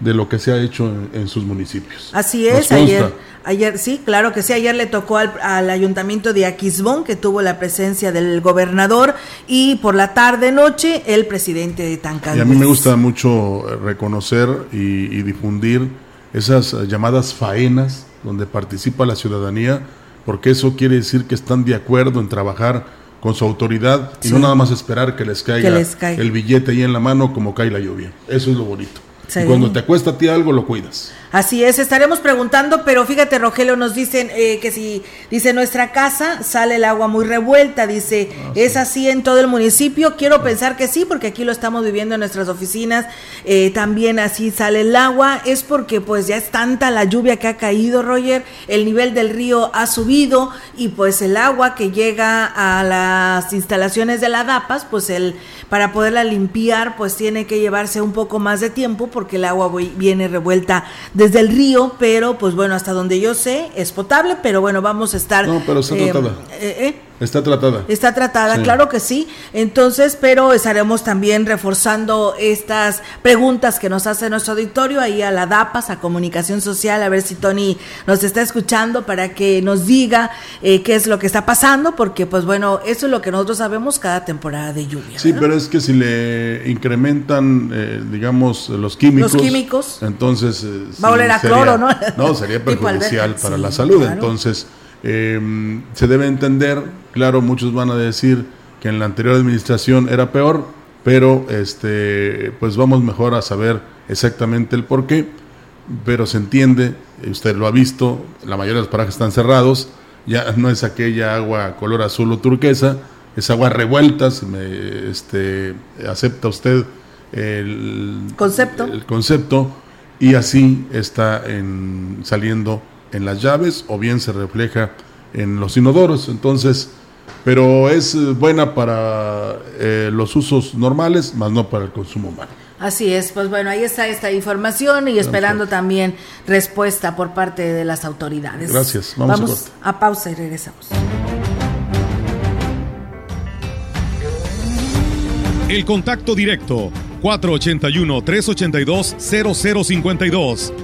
de lo que se ha hecho en, sus municipios. Así es, ayer, ayer, sí, claro que sí, ayer le tocó al, ayuntamiento de Aquisbón, que tuvo la presencia del gobernador, y por la tarde noche el presidente de Tancán. Y a mí me gusta mucho reconocer y, y difundir esas llamadas faenas donde participa la ciudadanía porque eso quiere decir que están de acuerdo en trabajar con su autoridad y no nada más esperar que les caiga, les el billete ahí en la mano como cae la lluvia. Eso es lo bonito. Sí. Y cuando te acuesta a ti algo, lo cuidas. Así es, estaremos preguntando, pero fíjate, Rogelio, nos dicen eh, que si, dice, nuestra casa sale el agua muy revuelta, dice, ¿es así en todo el municipio? Quiero pensar que sí, porque aquí lo estamos viviendo en nuestras oficinas, eh, también así sale el agua, es porque pues ya es tanta la lluvia que ha caído, Roger, el nivel del río ha subido y pues el agua que llega a las instalaciones de la DAPAS, pues el, para poderla limpiar, pues tiene que llevarse un poco más de tiempo porque el agua voy- viene revuelta desde el río, pero pues bueno, hasta donde yo sé es potable, pero bueno, vamos a estar... No, pero está eh, Está tratada. Está tratada, Sí. claro que sí. Entonces, pero estaremos también reforzando estas preguntas que nos hace nuestro auditorio ahí a la DAPAS, a Comunicación Social, a ver si Tony nos está escuchando para que nos diga eh, qué es lo que está pasando, porque pues bueno, eso es lo que nosotros sabemos cada temporada de lluvia. Sí, pero es que si le incrementan, eh, digamos, los químicos. Los químicos. Entonces. eh, Va a oler a cloro, ¿no? No, sería perjudicial para Sí, la salud. claro. Entonces, eh, se debe entender, claro, muchos van a decir que en la anterior administración era peor, pero este, pues vamos mejor a saber exactamente el por qué. Pero se entiende, usted lo ha visto, la mayoría de los parajes están cerrados, ya no es aquella agua color azul o turquesa, es agua revuelta, si me este, acepta usted el Concepto. el concepto y así está en, saliendo en las llaves o bien se refleja en los inodoros. Entonces, pero es eh, buena para eh, los usos normales, más no para el consumo humano. Así es, pues bueno, ahí está esta información y esperando también respuesta por parte de las autoridades. Gracias, vamos a vamos corte. a pausa y regresamos. El contacto directo 481-382-0052.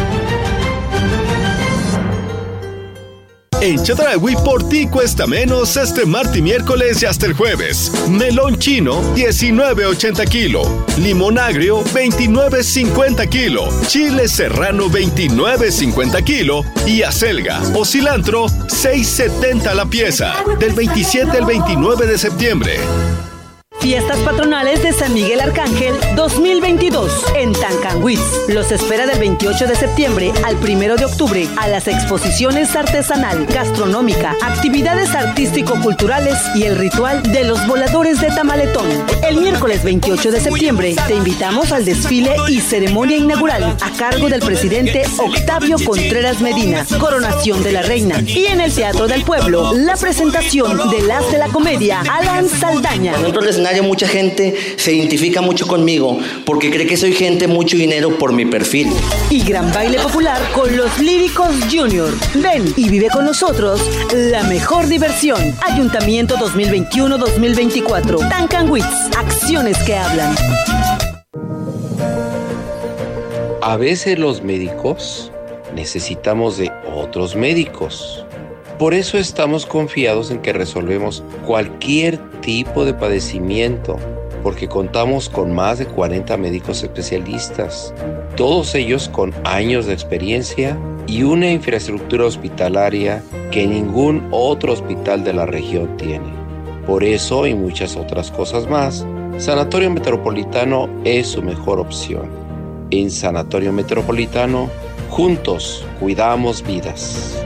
En Chedraui por ti cuesta menos este martes miércoles y hasta el jueves. Melón chino 19.80 kilo. Limón agrio 29.50 kilo. Chile serrano 29.50 kilo. Y acelga o cilantro 6.70 la pieza. Del 27 al 29 de septiembre. Fiestas patronales de San Miguel Arcángel 2022 en Tancanwitz. Los espera del 28 de septiembre al 1 de octubre a las exposiciones artesanal, gastronómica, actividades artístico-culturales y el ritual de los voladores de Tamaletón. El miércoles 28 de septiembre te invitamos al desfile y ceremonia inaugural a cargo del presidente Octavio Contreras Medina, coronación de la reina. Y en el Teatro del Pueblo, la presentación de las de la comedia Alan Saldaña. Escenario mucha gente se identifica mucho conmigo porque cree que soy gente mucho dinero por mi perfil. y gran baile popular con los Líricos Junior. Ven y vive con nosotros la mejor diversión. Ayuntamiento 2021-2024. Tancanwitz, acciones que hablan. A veces los médicos necesitamos de otros médicos. Por eso estamos confiados en que resolvemos cualquier tipo de padecimiento, porque contamos con más de 40 médicos especialistas, todos ellos con años de experiencia y una infraestructura hospitalaria que ningún otro hospital de la región tiene. Por eso y muchas otras cosas más, Sanatorio Metropolitano es su mejor opción. En Sanatorio Metropolitano, juntos cuidamos vidas.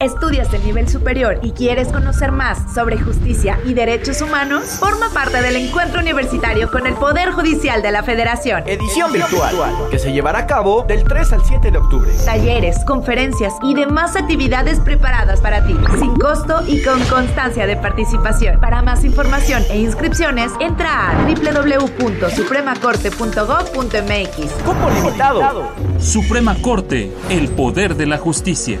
¿Estudias de nivel superior y quieres conocer más sobre justicia y derechos humanos? Forma parte del encuentro universitario con el Poder Judicial de la Federación. Edición virtual, que se llevará a cabo del 3 al 7 de octubre. Talleres, conferencias y demás actividades preparadas para ti, sin costo y con constancia de participación. Para más información e inscripciones, entra a www.supremacorte.gov.mx. Cupo limitado. Suprema Corte, el poder de la justicia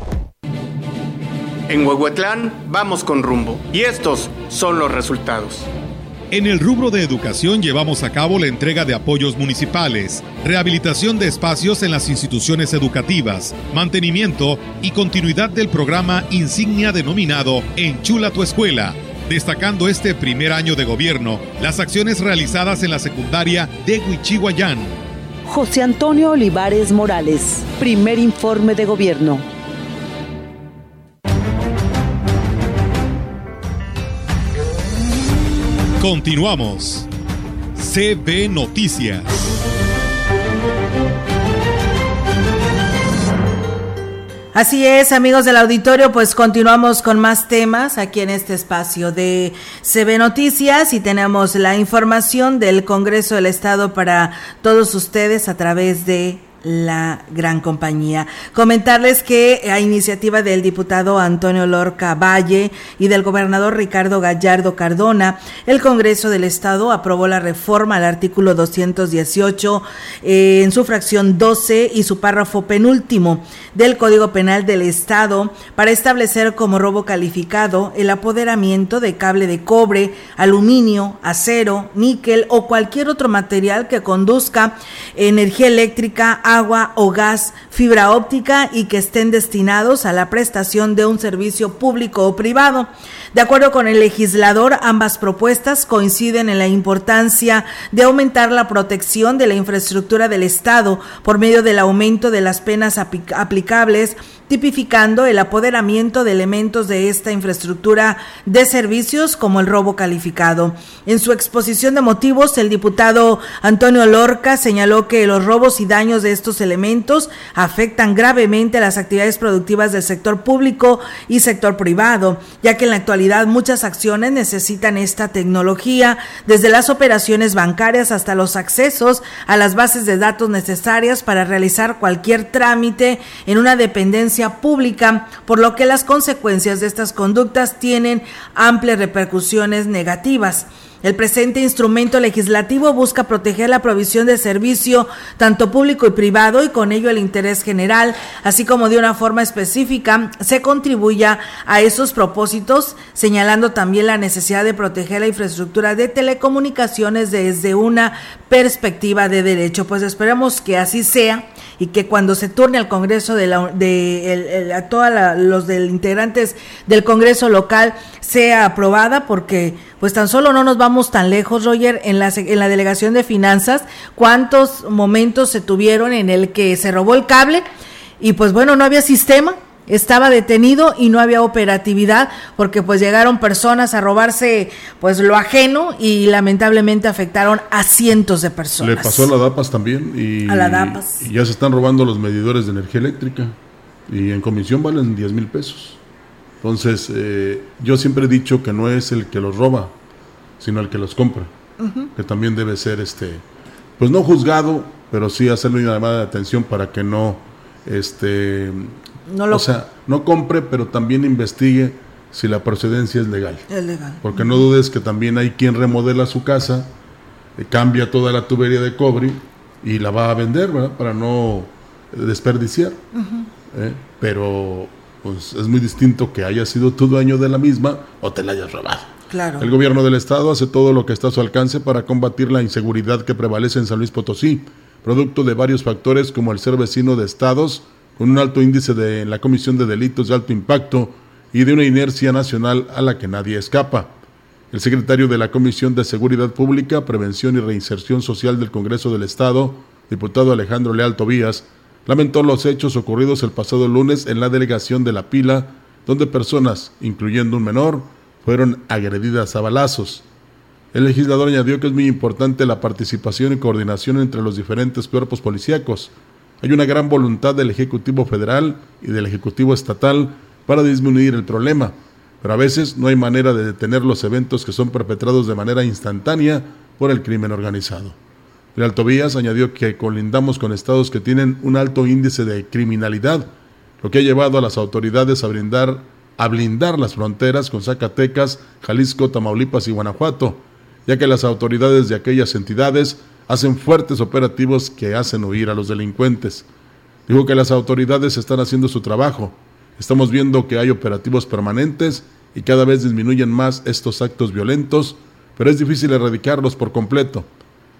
En Huehuetlán vamos con rumbo y estos son los resultados. En el rubro de educación llevamos a cabo la entrega de apoyos municipales, rehabilitación de espacios en las instituciones educativas, mantenimiento y continuidad del programa insignia denominado Enchula tu escuela, destacando este primer año de gobierno las acciones realizadas en la secundaria de Huichihuayán. José Antonio Olivares Morales, primer informe de gobierno. Continuamos. CB Noticias. Así es, amigos del auditorio, pues continuamos con más temas aquí en este espacio de CB Noticias y tenemos la información del Congreso del Estado para todos ustedes a través de la gran compañía. Comentarles que a iniciativa del diputado Antonio Lorca Valle y del gobernador Ricardo Gallardo Cardona, el Congreso del Estado aprobó la reforma al artículo 218 eh, en su fracción 12 y su párrafo penúltimo del Código Penal del Estado para establecer como robo calificado el apoderamiento de cable de cobre, aluminio, acero, níquel o cualquier otro material que conduzca energía eléctrica agua o gas, fibra óptica y que estén destinados a la prestación de un servicio público o privado. De acuerdo con el legislador, ambas propuestas coinciden en la importancia de aumentar la protección de la infraestructura del Estado por medio del aumento de las penas aplicables tipificando el apoderamiento de elementos de esta infraestructura de servicios como el robo calificado. En su exposición de motivos, el diputado Antonio Lorca señaló que los robos y daños de estos elementos afectan gravemente las actividades productivas del sector público y sector privado, ya que en la actualidad muchas acciones necesitan esta tecnología, desde las operaciones bancarias hasta los accesos a las bases de datos necesarias para realizar cualquier trámite en una dependencia pública, por lo que las consecuencias de estas conductas tienen amplias repercusiones negativas. El presente instrumento legislativo busca proteger la provisión de servicio tanto público y privado y con ello el interés general, así como de una forma específica se contribuya a esos propósitos, señalando también la necesidad de proteger la infraestructura de telecomunicaciones desde una perspectiva de derecho. Pues esperemos que así sea y que cuando se turne al Congreso de, la, de a todos los del integrantes del Congreso local sea aprobada porque pues tan solo no nos vamos tan lejos, Roger, en la, en la delegación de finanzas, cuántos momentos se tuvieron en el que se robó el cable y pues bueno, no había sistema, estaba detenido y no había operatividad porque pues llegaron personas a robarse pues lo ajeno y lamentablemente afectaron a cientos de personas. Le pasó a la DAPAS también y, a la DAPAS. y ya se están robando los medidores de energía eléctrica y en comisión valen 10 mil pesos. Entonces eh, yo siempre he dicho que no es el que los roba, sino el que los compra, que también debe ser este, pues no juzgado, pero sí hacerle una llamada de atención para que no este o sea, no compre, pero también investigue si la procedencia es legal. Es legal. Porque no dudes que también hay quien remodela su casa, eh, cambia toda la tubería de cobre y la va a vender, ¿verdad? Para no desperdiciar. ¿eh? Pero pues, es muy distinto que haya sido tu dueño de la misma o te la hayas robado. Claro. El gobierno del estado hace todo lo que está a su alcance para combatir la inseguridad que prevalece en San Luis Potosí, producto de varios factores como el ser vecino de estados con un alto índice de la comisión de delitos de alto impacto y de una inercia nacional a la que nadie escapa. El secretario de la Comisión de Seguridad Pública, Prevención y Reinserción Social del Congreso del Estado, diputado Alejandro Leal Tobías, lamentó los hechos ocurridos el pasado lunes en la delegación de La Pila, donde personas, incluyendo un menor, fueron agredidas a balazos. El legislador añadió que es muy importante la participación y coordinación entre los diferentes cuerpos policíacos. Hay una gran voluntad del Ejecutivo Federal y del Ejecutivo Estatal para disminuir el problema, pero a veces no hay manera de detener los eventos que son perpetrados de manera instantánea por el crimen organizado. Real Tobías añadió que colindamos con estados que tienen un alto índice de criminalidad, lo que ha llevado a las autoridades a brindar a blindar las fronteras con Zacatecas, Jalisco, Tamaulipas y Guanajuato, ya que las autoridades de aquellas entidades hacen fuertes operativos que hacen huir a los delincuentes. Dijo que las autoridades están haciendo su trabajo. Estamos viendo que hay operativos permanentes y cada vez disminuyen más estos actos violentos, pero es difícil erradicarlos por completo.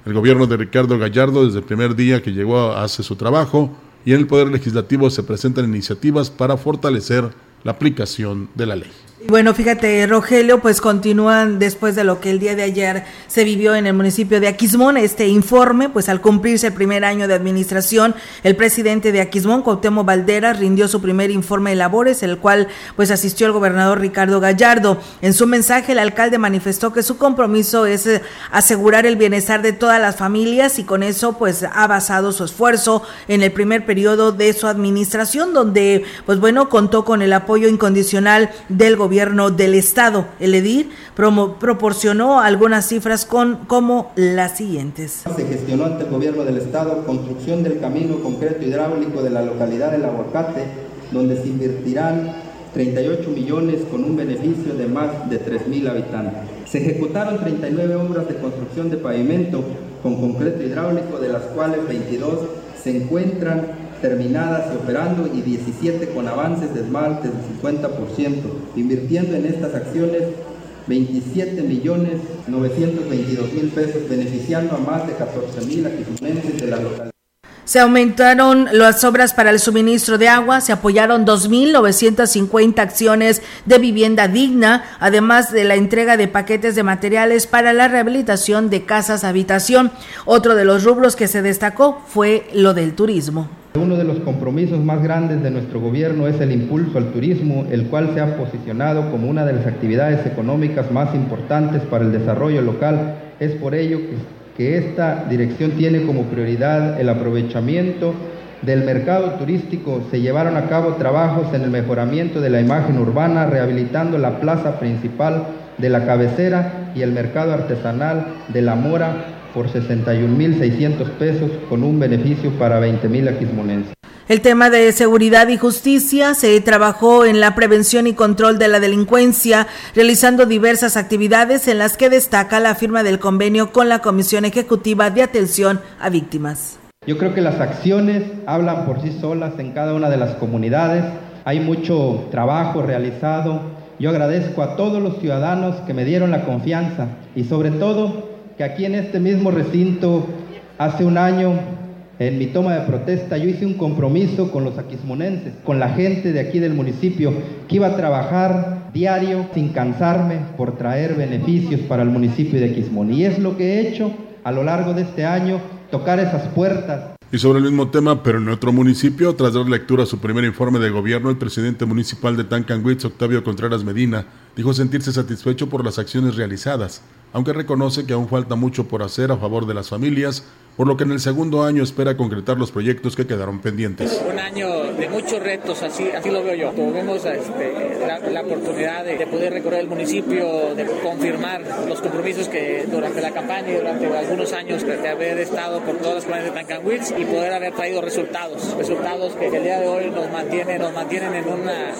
El gobierno de Ricardo Gallardo, desde el primer día que llegó, hace su trabajo y en el Poder Legislativo se presentan iniciativas para fortalecer la aplicación de la ley. Bueno, fíjate, Rogelio, pues continúan después de lo que el día de ayer se vivió en el municipio de Aquismón, este informe, pues al cumplirse el primer año de administración, el presidente de Aquismón, Cuauhtémoc Valderas, rindió su primer informe de labores, el cual pues asistió el gobernador Ricardo Gallardo. En su mensaje, el alcalde manifestó que su compromiso es eh, asegurar el bienestar de todas las familias y con eso pues ha basado su esfuerzo en el primer periodo de su administración, donde pues bueno, contó con el apoyo incondicional del gobierno gobierno del estado. El edil proporcionó algunas cifras con, como las siguientes. Se gestionó ante el gobierno del estado construcción del camino concreto hidráulico de la localidad del Aguacate, donde se invertirán 38 millones con un beneficio de más de 3 mil habitantes. Se ejecutaron 39 obras de construcción de pavimento con concreto hidráulico, de las cuales 22 se encuentran terminadas y operando y 17 con avances de esmalte del 50%, invirtiendo en estas acciones 27 millones 922 mil pesos, beneficiando a más de 14 mil aquismonenses de la localidad. Se aumentaron las obras para el suministro de agua, se apoyaron 2.950 acciones de vivienda digna, además de la entrega de paquetes de materiales para la rehabilitación de casas habitación. Otro de los rubros que se destacó fue lo del turismo. Uno de los compromisos más grandes de nuestro gobierno es el impulso al turismo, el cual se ha posicionado como una de las actividades económicas más importantes para el desarrollo local. Es por ello que, esta dirección tiene como prioridad el aprovechamiento del mercado turístico. Se llevaron a cabo trabajos en el mejoramiento de la imagen urbana, rehabilitando la plaza principal de la cabecera y el mercado artesanal de la Mora por 61.600 pesos con un beneficio para 20.000 aquismonenses. El tema de seguridad y justicia se trabajó en la prevención y control de la delincuencia, realizando diversas actividades en las que destaca la firma del convenio con la Comisión Ejecutiva de Atención a Víctimas. Yo creo que las acciones hablan por sí solas en cada una de las comunidades. Hay mucho trabajo realizado. Yo agradezco a todos los ciudadanos que me dieron la confianza y sobre todo que aquí en este mismo recinto, hace un año, en mi toma de protesta, yo hice un compromiso con los aquismonenses, con la gente de aquí del municipio, que iba a trabajar diario sin cansarme por traer beneficios para el municipio de Aquismón. Y es lo que he hecho a lo largo de este año, tocar esas puertas. Y sobre el mismo tema, pero en otro municipio, tras dar lectura a su primer informe de gobierno, el presidente municipal de Tancanwitz, Octavio Contreras Medina, dijo sentirse satisfecho por las acciones realizadas, aunque reconoce que aún falta mucho por hacer a favor de las familias, por lo que en el segundo año espera concretar los proyectos que quedaron pendientes. Un año de muchos retos, así, así lo veo yo. Tuvimos este, la, oportunidad de, poder recorrer el municipio, de confirmar los compromisos que durante la campaña y durante algunos años de haber estado por todas las comunidades de Tancanwitz y poder haber traído resultados, resultados que el día de hoy nos mantienen, nos mantienen en, una,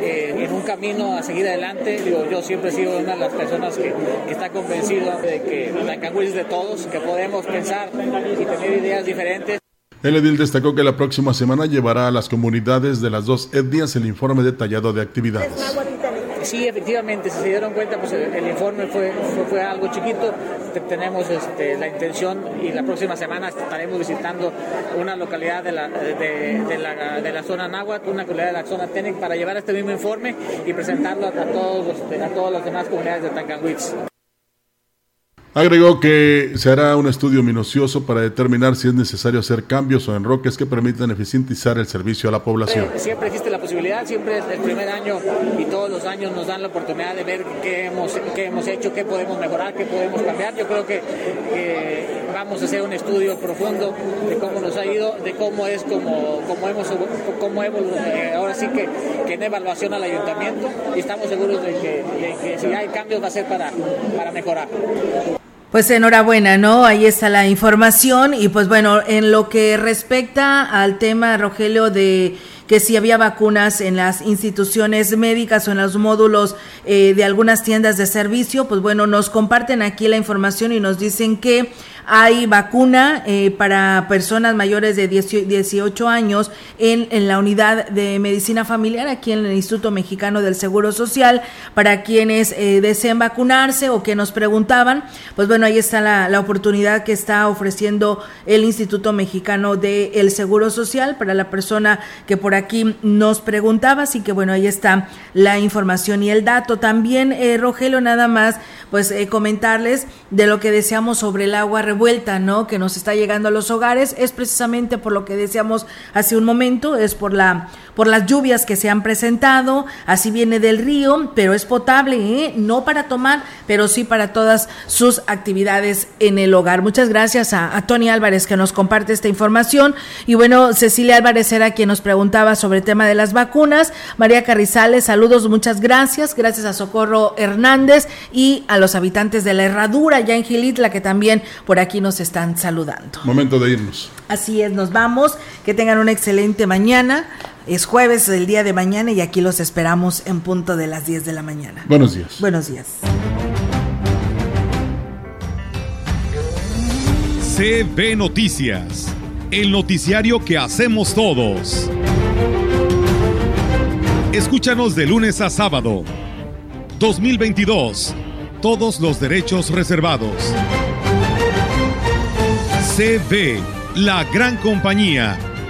eh, en un camino a seguir adelante. Yo siempre he sido una de las personas que, que está convencido de que Tancanwitz es de todos, que podemos pensar y tener ideas diferentes. El edil destacó que la próxima semana llevará a las comunidades de las dos etnias el informe detallado de actividades. Sí, efectivamente, si se dieron cuenta, pues el, informe fue, fue, algo chiquito. Tenemos este, la intención y la próxima semana estaremos visitando una localidad de la, de, la, de la zona Náhuatl, una localidad de la zona Tenec, para llevar este mismo informe y presentarlo a, todos a todas las demás comunidades de Tancanwitz. Agregó que se hará un estudio minucioso para determinar si es necesario hacer cambios o enroques que permitan eficientizar el servicio a la población. Siempre existe la posibilidad, siempre es el primer año y todos los años nos dan la oportunidad de ver qué hemos, qué hemos hecho, qué podemos mejorar, qué podemos cambiar. Yo creo que vamos a hacer un estudio profundo de cómo nos ha ido, de cómo es, como, cómo hemos, cómo hemos eh, ahora sí que, que, en evaluación al ayuntamiento y estamos seguros de que, de que si hay cambios va a ser para, para mejorar. Pues enhorabuena, ¿no? Ahí está la información y pues bueno, en lo que respecta al tema, Rogelio, de que si había vacunas en las instituciones médicas o en los módulos eh, de algunas tiendas de servicio, pues bueno, nos comparten aquí la información y nos dicen que hay vacuna eh, para personas mayores de 18 años en, en, la unidad de medicina familiar aquí en el Instituto Mexicano del Seguro Social para quienes eh, deseen vacunarse o que nos preguntaban. Pues bueno, ahí está la, la oportunidad que está ofreciendo el Instituto Mexicano del Seguro Social para la persona que por aquí nos preguntaba. Así que bueno, ahí está la información y el dato. También, eh, Rogelio, nada más, pues comentarles de lo que deseamos sobre el agua vuelta, ¿no? Que nos está llegando a los hogares es precisamente por lo que decíamos hace un momento, es por la por las lluvias que se han presentado, así viene del río, pero es potable, ¿eh? no para tomar, pero sí para todas sus actividades en el hogar. Muchas gracias a, a, Tony Álvarez que nos comparte esta información. Y bueno, Cecilia Álvarez era quien nos preguntaba sobre el tema de las vacunas. María Carrizales, saludos, muchas gracias. Gracias a Socorro Hernández y a los habitantes de la Herradura, ya en Gilitla, que también por aquí nos están saludando. Momento de irnos. Así es, nos vamos. Que tengan una excelente mañana. Es jueves el día de mañana y aquí los esperamos en punto de las 10 de la mañana. Buenos días. Buenos días. CB Noticias, el noticiario que hacemos todos. Escúchanos de lunes a sábado. 2022. Todos los derechos reservados. CB, la gran compañía